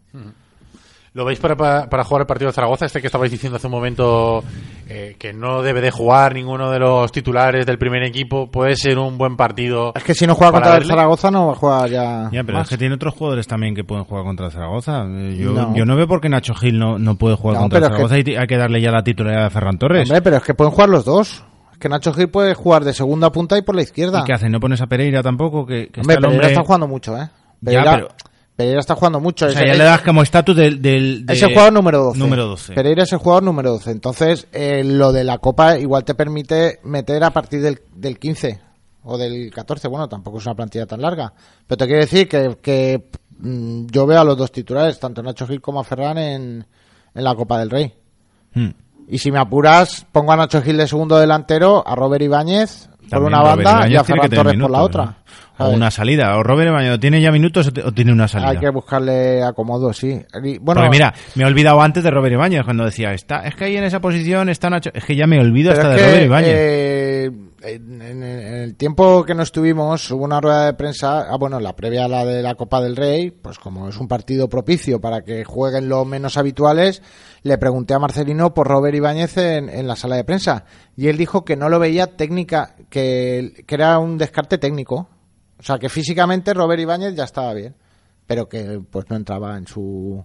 ¿Lo veis para, para, para jugar el partido de Zaragoza? Este que estabais diciendo hace un momento eh, que no debe de jugar ninguno de los titulares del primer equipo. Puede ser un buen partido. Es que si no juega contra el. Zaragoza no va a jugar ya. Ya, pero más. es que tiene otros jugadores también que pueden jugar contra el Zaragoza. Eh, Yo No. yo no veo por qué Nacho Gil no, no puede jugar No, contra el pero es que- Zaragoza y hay que darle ya la titularidad a Ferran Torres. Hombre, pero es que pueden jugar los dos. Es que Nacho Gil puede jugar de segunda punta y por la izquierda. ¿Y qué hace? ¿No pones a Pereira tampoco? Que, que Hombre, está el Pereira hombre... está jugando mucho, ¿eh? Ya, Pereira, pero- Pereira está jugando mucho. O sea, ya le das como estatus del... del de- Es el jugador número 12. Número 12. Pereira es el jugador número 12. Entonces, eh, lo de la Copa igual te permite meter a partir del, del 15 o del 14. Bueno, tampoco es una plantilla tan larga. Pero te quiero decir que, que mm, yo veo a los dos titulares, tanto Nacho Gil como a Ferran, en, en la Copa del Rey. Hmm. Y si me apuras, pongo a Nacho Gil de segundo delantero, a Robert Ibáñez por una Robert banda y a Ferran Torres por la otra. ¿no? O ¿sabes? una salida. O Robert Baño, ¿tiene ya minutos o, o tiene una salida? Hay que buscarle acomodo, sí. Y, bueno, Porque mira, me he olvidado antes de Robert Ibáñez cuando decía, está, es que ahí en esa posición está Nacho... Es que ya me olvido hasta de que, Robert Ibáñez. eh, en, en- en el tiempo que no estuvimos, hubo una rueda de prensa, ah, bueno, la previa a la de la Copa del Rey, pues como es un partido propicio para que jueguen los menos habituales, le pregunté a Marcelino por Robert Ibáñez en, en la sala de prensa. Y él dijo que no lo veía técnica, que, que era un descarte técnico. O sea, que físicamente Robert Ibáñez ya estaba bien, pero que pues no entraba en su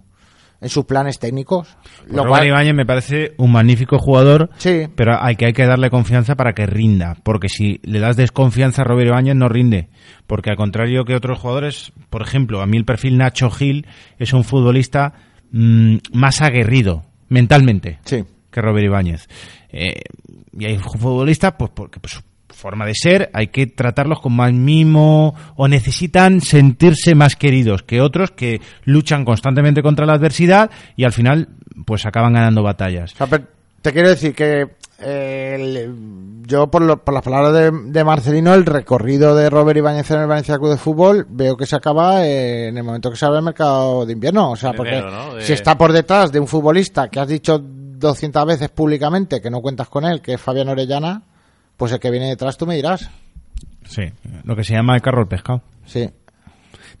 en sus planes técnicos. Pues Lo Robert cual- Ibáñez me parece un magnífico jugador, Sí. pero hay que, hay que darle confianza para que rinda, porque si le das desconfianza a Robert Ibáñez no rinde, porque al contrario que otros jugadores, por ejemplo, a mí el perfil Nacho Gil es un futbolista mm, más aguerrido mentalmente Sí. que Robert Ibáñez. Eh, y hay futbolistas, pues porque pues, forma de ser, hay que tratarlos con más mimo o necesitan sentirse más queridos que otros que luchan constantemente contra la adversidad y al final pues acaban ganando batallas. O sea, pero te quiero decir que eh, el- yo, por, lo- por las palabras de, de Marcelino, el recorrido de Robert Ibáñez en el Valencia Club de Fútbol veo que se acaba eh, en el momento que se abre el mercado de invierno. O sea, De porque enero, ¿no? De- si está por detrás de un futbolista que has dicho 200 veces públicamente que no cuentas con él, que es Fabián Orellana, pues el que viene detrás tú me dirás. Sí, lo que se llama el carro del pescado. Sí.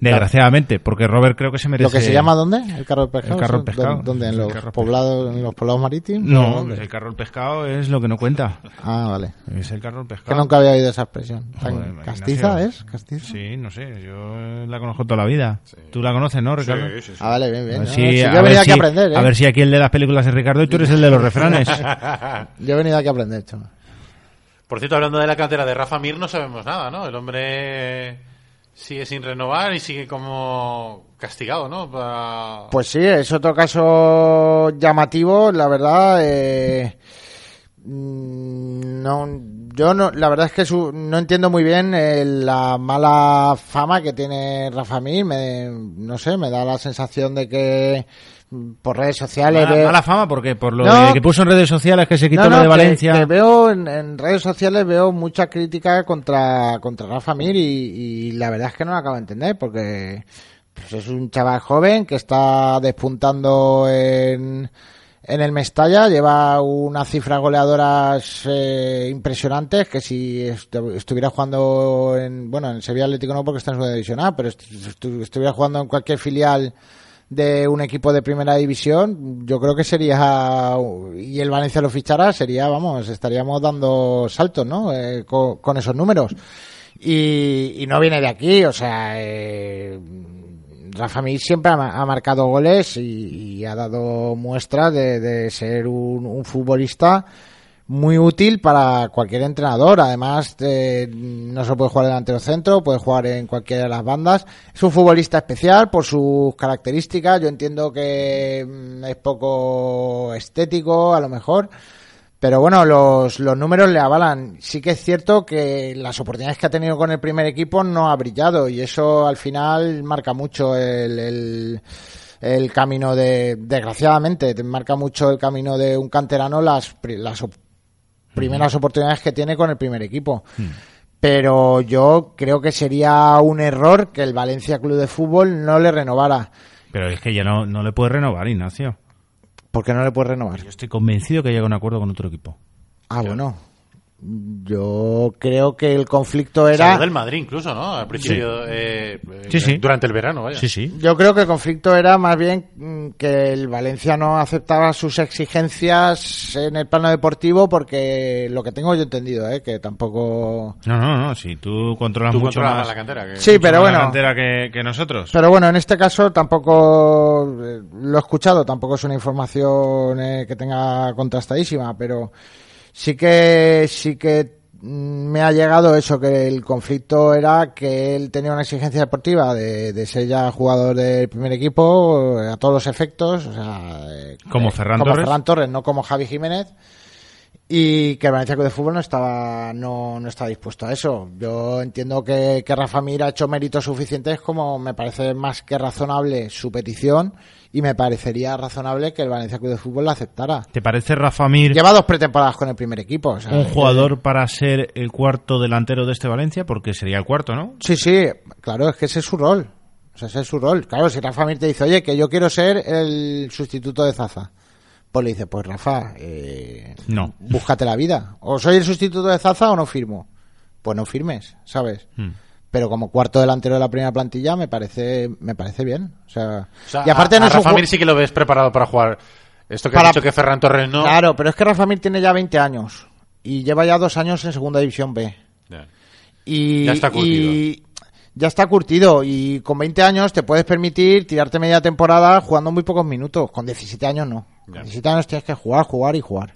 Desgraciadamente, porque Robert creo que se merece... ¿Lo que se llama dónde? ¿El carro del pescado? El carro del ¿Dó- pescado. ¿Dónde? ¿En El los poblados, en los poblados marítimos? No, pues el carro del pescado es lo que no cuenta. Ah, vale. Es el carro del Que pescado. nunca había oído esa expresión. Joder, ¿Castiza es? ¿Castiza? Sí, no sé, yo la conozco toda la vida. Tú la conoces, ¿no, Ricardo? Ah, vale, bien, bien. A ver No, si- no, si a yo he ver venido aquí si- a aprender, ¿eh? a ver si aquí el de las películas es Ricardo y tú eres el de los refranes. <laughs> Yo he venido aquí a aprender, chaval. Por cierto, hablando de la cantera de Rafa Mir, no sabemos nada, ¿no? El hombre sigue sin renovar y sigue como castigado, ¿no? Pues sí, es otro caso llamativo, la verdad. eh, mm, no, yo no, la verdad es que su- no entiendo muy bien eh, la mala fama que tiene Rafa Mir. Me, no sé, me da la sensación de que por redes sociales mala, veo- mala fama, porque por lo No. de que puso en redes sociales que se quitó No, lo de Valencia. que veo en, en redes sociales veo mucha crítica contra contra Rafa Mir y, y la verdad es que no lo acabo de entender porque pues es un chaval joven que está despuntando en en el Mestalla lleva unas cifras goleadoras eh, impresionantes que si estu- estuviera jugando en bueno en Sevilla Atlético no porque está en su división A pero est- estu- estuviera jugando en cualquier filial de un equipo de primera división, yo creo que sería, y el Valencia lo fichara, sería, vamos, estaríamos dando saltos, ¿no? Eh, con, con esos números. Y, y no viene de aquí, o sea, eh, Rafa Mir siempre ha, ma- ha marcado goles y, ha dado muestras de, ser un futbolista muy útil para cualquier entrenador. Además, eh, no se puede jugar delantero centro, puede jugar en cualquiera de las bandas. Es un futbolista especial por sus características. Yo entiendo que mm, es poco estético, a lo mejor. Pero bueno, los, los números le avalan. Sí que es cierto que las oportunidades que ha tenido con el primer equipo no ha brillado y eso al final marca mucho el, el, el camino de, desgraciadamente, te marca mucho el camino de un canterano las, las primeras oportunidades que tiene con el primer equipo. Pero yo creo que sería un error que el Valencia Club de Fútbol no le renovara. Pero es que ya no, no le puede renovar, Ignacio. ¿Por qué no le puede renovar? Yo estoy convencido que llega a un acuerdo con otro equipo. Ah, bueno. Yo creo que el conflicto Salió era. del Madrid incluso, ¿no? Al principio, eh, Sí, sí. durante el verano, vaya. Sí, sí. Yo creo que el conflicto era más bien mm, que el Valencia no aceptaba sus exigencias en el plano deportivo porque lo que tengo yo entendido, ¿eh? que tampoco... No, no, no. Si tú controlas Tú mucho controlas más la cantera. que- Sí, pero la bueno. cantera que, que nosotros. Pero bueno, en este caso tampoco eh, lo he escuchado, tampoco es una información eh, que tenga contrastadísima, pero sí que sí que mm, me ha llegado eso que el conflicto era que él tenía una exigencia deportiva de, de ser ya jugador del primer equipo eh, a todos los efectos, o sea, eh, Como eh, Ferran como Torres. Ferran Torres, no como Javi Jiménez y que el Valencia Club de Fútbol no estaba no, no estaba dispuesto a eso. Yo entiendo que, que Rafa Mir ha hecho méritos suficientes como me parece más que razonable su petición y me parecería razonable que el Valencia Club de Fútbol la aceptara. ¿Te parece Rafa Mir Lleva dos pretemporadas con el primer equipo. o sea, un que- jugador para ser el cuarto delantero de este Valencia? Porque sería el cuarto, ¿no? Sí, sí, claro, es que ese es su rol. O sea, ese es su rol. Claro, si Rafa Mir te dice, oye, que yo quiero ser el sustituto de Zaza. Pues le dice, pues Rafa, eh, No. búscate la vida. O soy el sustituto de Zaza o no firmo. Pues no firmes, ¿sabes? Hmm. Pero como cuarto delantero de la primera plantilla me parece me parece bien. O sea, O sea, y aparte a, no a Rafa Mir sí que lo ves preparado para jugar. Esto que Para- ha dicho que Ferran Torres no. Claro, pero es que Rafa Mir tiene ya 20 años y lleva ya dos años en Segunda División B. Y, Ya está curtido. y ya está curtido y con 20 años te puedes permitir tirarte media temporada jugando muy pocos minutos. Con 17 años no. 17 años tienes que jugar, jugar y jugar.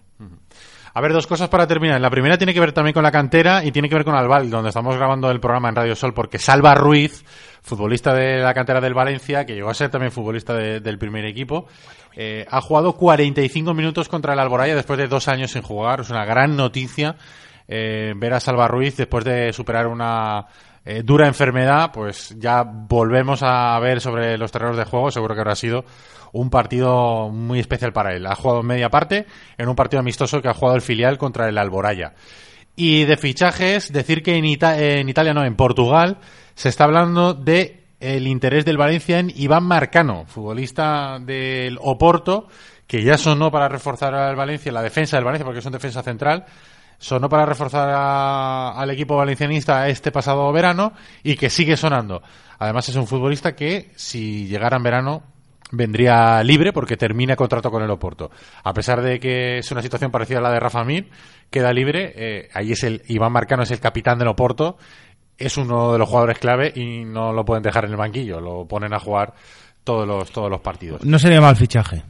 A ver, dos cosas para terminar. La primera tiene que ver también con la cantera y tiene que ver con Albal, donde estamos grabando el programa en Radio Sol, porque Salva Ruiz, futbolista de la cantera del Valencia, que llegó a ser también futbolista de- del primer equipo, eh, ha jugado 45 minutos contra el Alboraya después de dos años sin jugar. Es una gran noticia eh, ver a Salva Ruiz después de superar una eh, dura enfermedad, pues ya volvemos a ver sobre los terrenos de juego. Seguro que habrá sido un partido muy especial para él. Ha jugado media parte en un partido amistoso que ha jugado el filial contra el Alboraya. Y de fichajes, decir que en, en Italia, no, en Portugal, se está hablando de el interés del Valencia en Iván Marcano, futbolista del Oporto, que ya sonó para reforzar al Valencia, la defensa del Valencia, porque es un defensa central, sonó para reforzar a- al equipo valencianista este pasado verano y que sigue sonando. Además es un futbolista que, si llegara en verano, vendría libre porque termina contrato con el Oporto. A pesar de que es una situación parecida a la de Rafa Mir, queda libre. eh, ahí es el Iván Marcano es el capitán del Oporto. Es uno de los jugadores clave y no lo pueden dejar en el banquillo. Lo ponen a jugar todos los todos los partidos. No sería mal fichaje.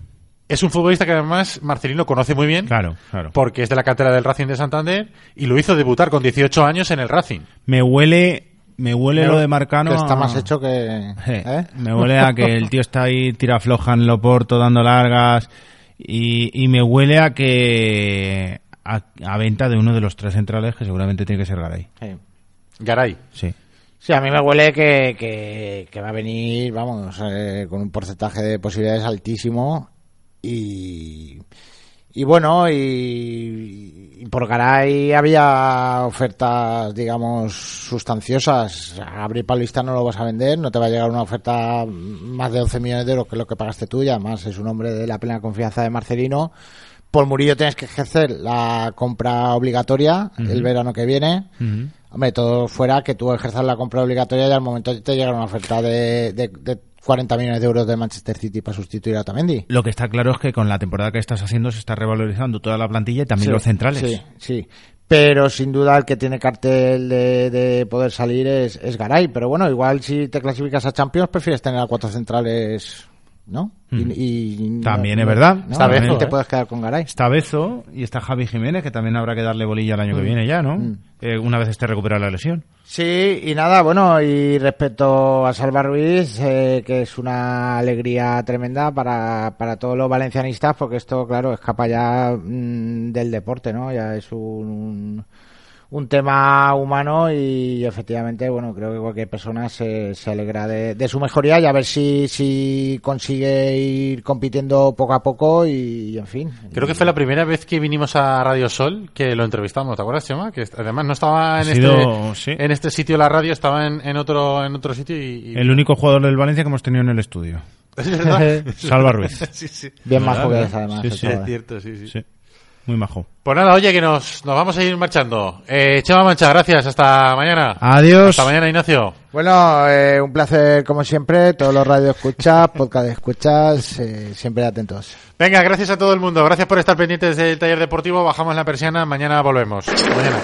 Es un futbolista que además Marcelino conoce muy bien. Claro, claro. Porque es de la cantera del Racing de Santander y lo hizo debutar con 18 años en el Racing. Me huele, me huele lo de Marcano. que está a- más hecho que... <laughs> Eh, ¿eh? Me huele a que el tío está ahí, tira floja en Loporto, dando largas. Y, y me huele a que. A, a venta de uno de los tres centrales que seguramente tiene que ser Garay. Sí. Garay. Sí. Sí, a mí me huele que, que, que va a venir, vamos, eh, con un porcentaje de posibilidades altísimo y, y bueno, y, y por Garay había ofertas, digamos, sustanciosas. A Gabriel Paulista no lo vas a vender, no te va a llegar una oferta más de 11 millones de euros, que lo que pagaste tú, y además es un hombre de la plena confianza de Marcelino. Por Murillo tienes que ejercer la compra obligatoria el verano que viene. Hombre, todo fuera que tú ejerzas la compra obligatoria y al momento te llega una oferta de, de, de 40 millones de euros de Manchester City para sustituir a Otamendi. Lo que está claro es que con la temporada que estás haciendo se está revalorizando toda la plantilla y también Sí, los centrales. Sí, sí. Pero sin duda el que tiene cartel de, de poder salir es, es Garay. Pero bueno, igual si te clasificas a Champions prefieres tener a cuatro centrales, ¿no? Mm. Y, y- También no- es verdad. Bezo, Y te ¿eh? puedes quedar con Garay. Está Bezo y está Javi Jiménez, que también habrá que darle bolilla el año que viene ya, ¿no? Mm. Eh, una vez esté recuperada la lesión. Sí, y nada, bueno, y respecto a Salva Ruiz, eh, que es una alegría tremenda para, para todos los valencianistas, porque esto, claro, escapa ya mm, del deporte, ¿no? Ya es un, un tema humano y efectivamente, bueno, creo que cualquier persona se, se alegra de, de su mejoría y a ver si, si consigue ir compitiendo poco a poco y, y en fin. Creo que fue la primera vez que vinimos a Radio Sol que lo entrevistamos, ¿te acuerdas, Chema? Que además no estaba en, sido- este, sí. en este sitio la radio, estaba en, en otro en otro sitio y... y- El único jugador del Valencia que hemos tenido en el estudio. <laughs> ¿Es verdad? Salva Ruiz. <laughs> sí, sí. Bien ¿verdad? es, además. Sí. Es cierto, sí, sí. Sí. Muy majo. Pues nada, oye, que nos, nos vamos a ir marchando. Eh, Chema Mancha, gracias. Hasta mañana. Adiós. Hasta mañana, Ignacio. Bueno, eh, un placer como siempre, todos los radio escuchas, <laughs> podcast escuchas, eh, siempre atentos. Venga, gracias a todo el mundo. Gracias por estar pendientes del taller deportivo. Bajamos la persiana. Mañana volvemos. Hasta mañana.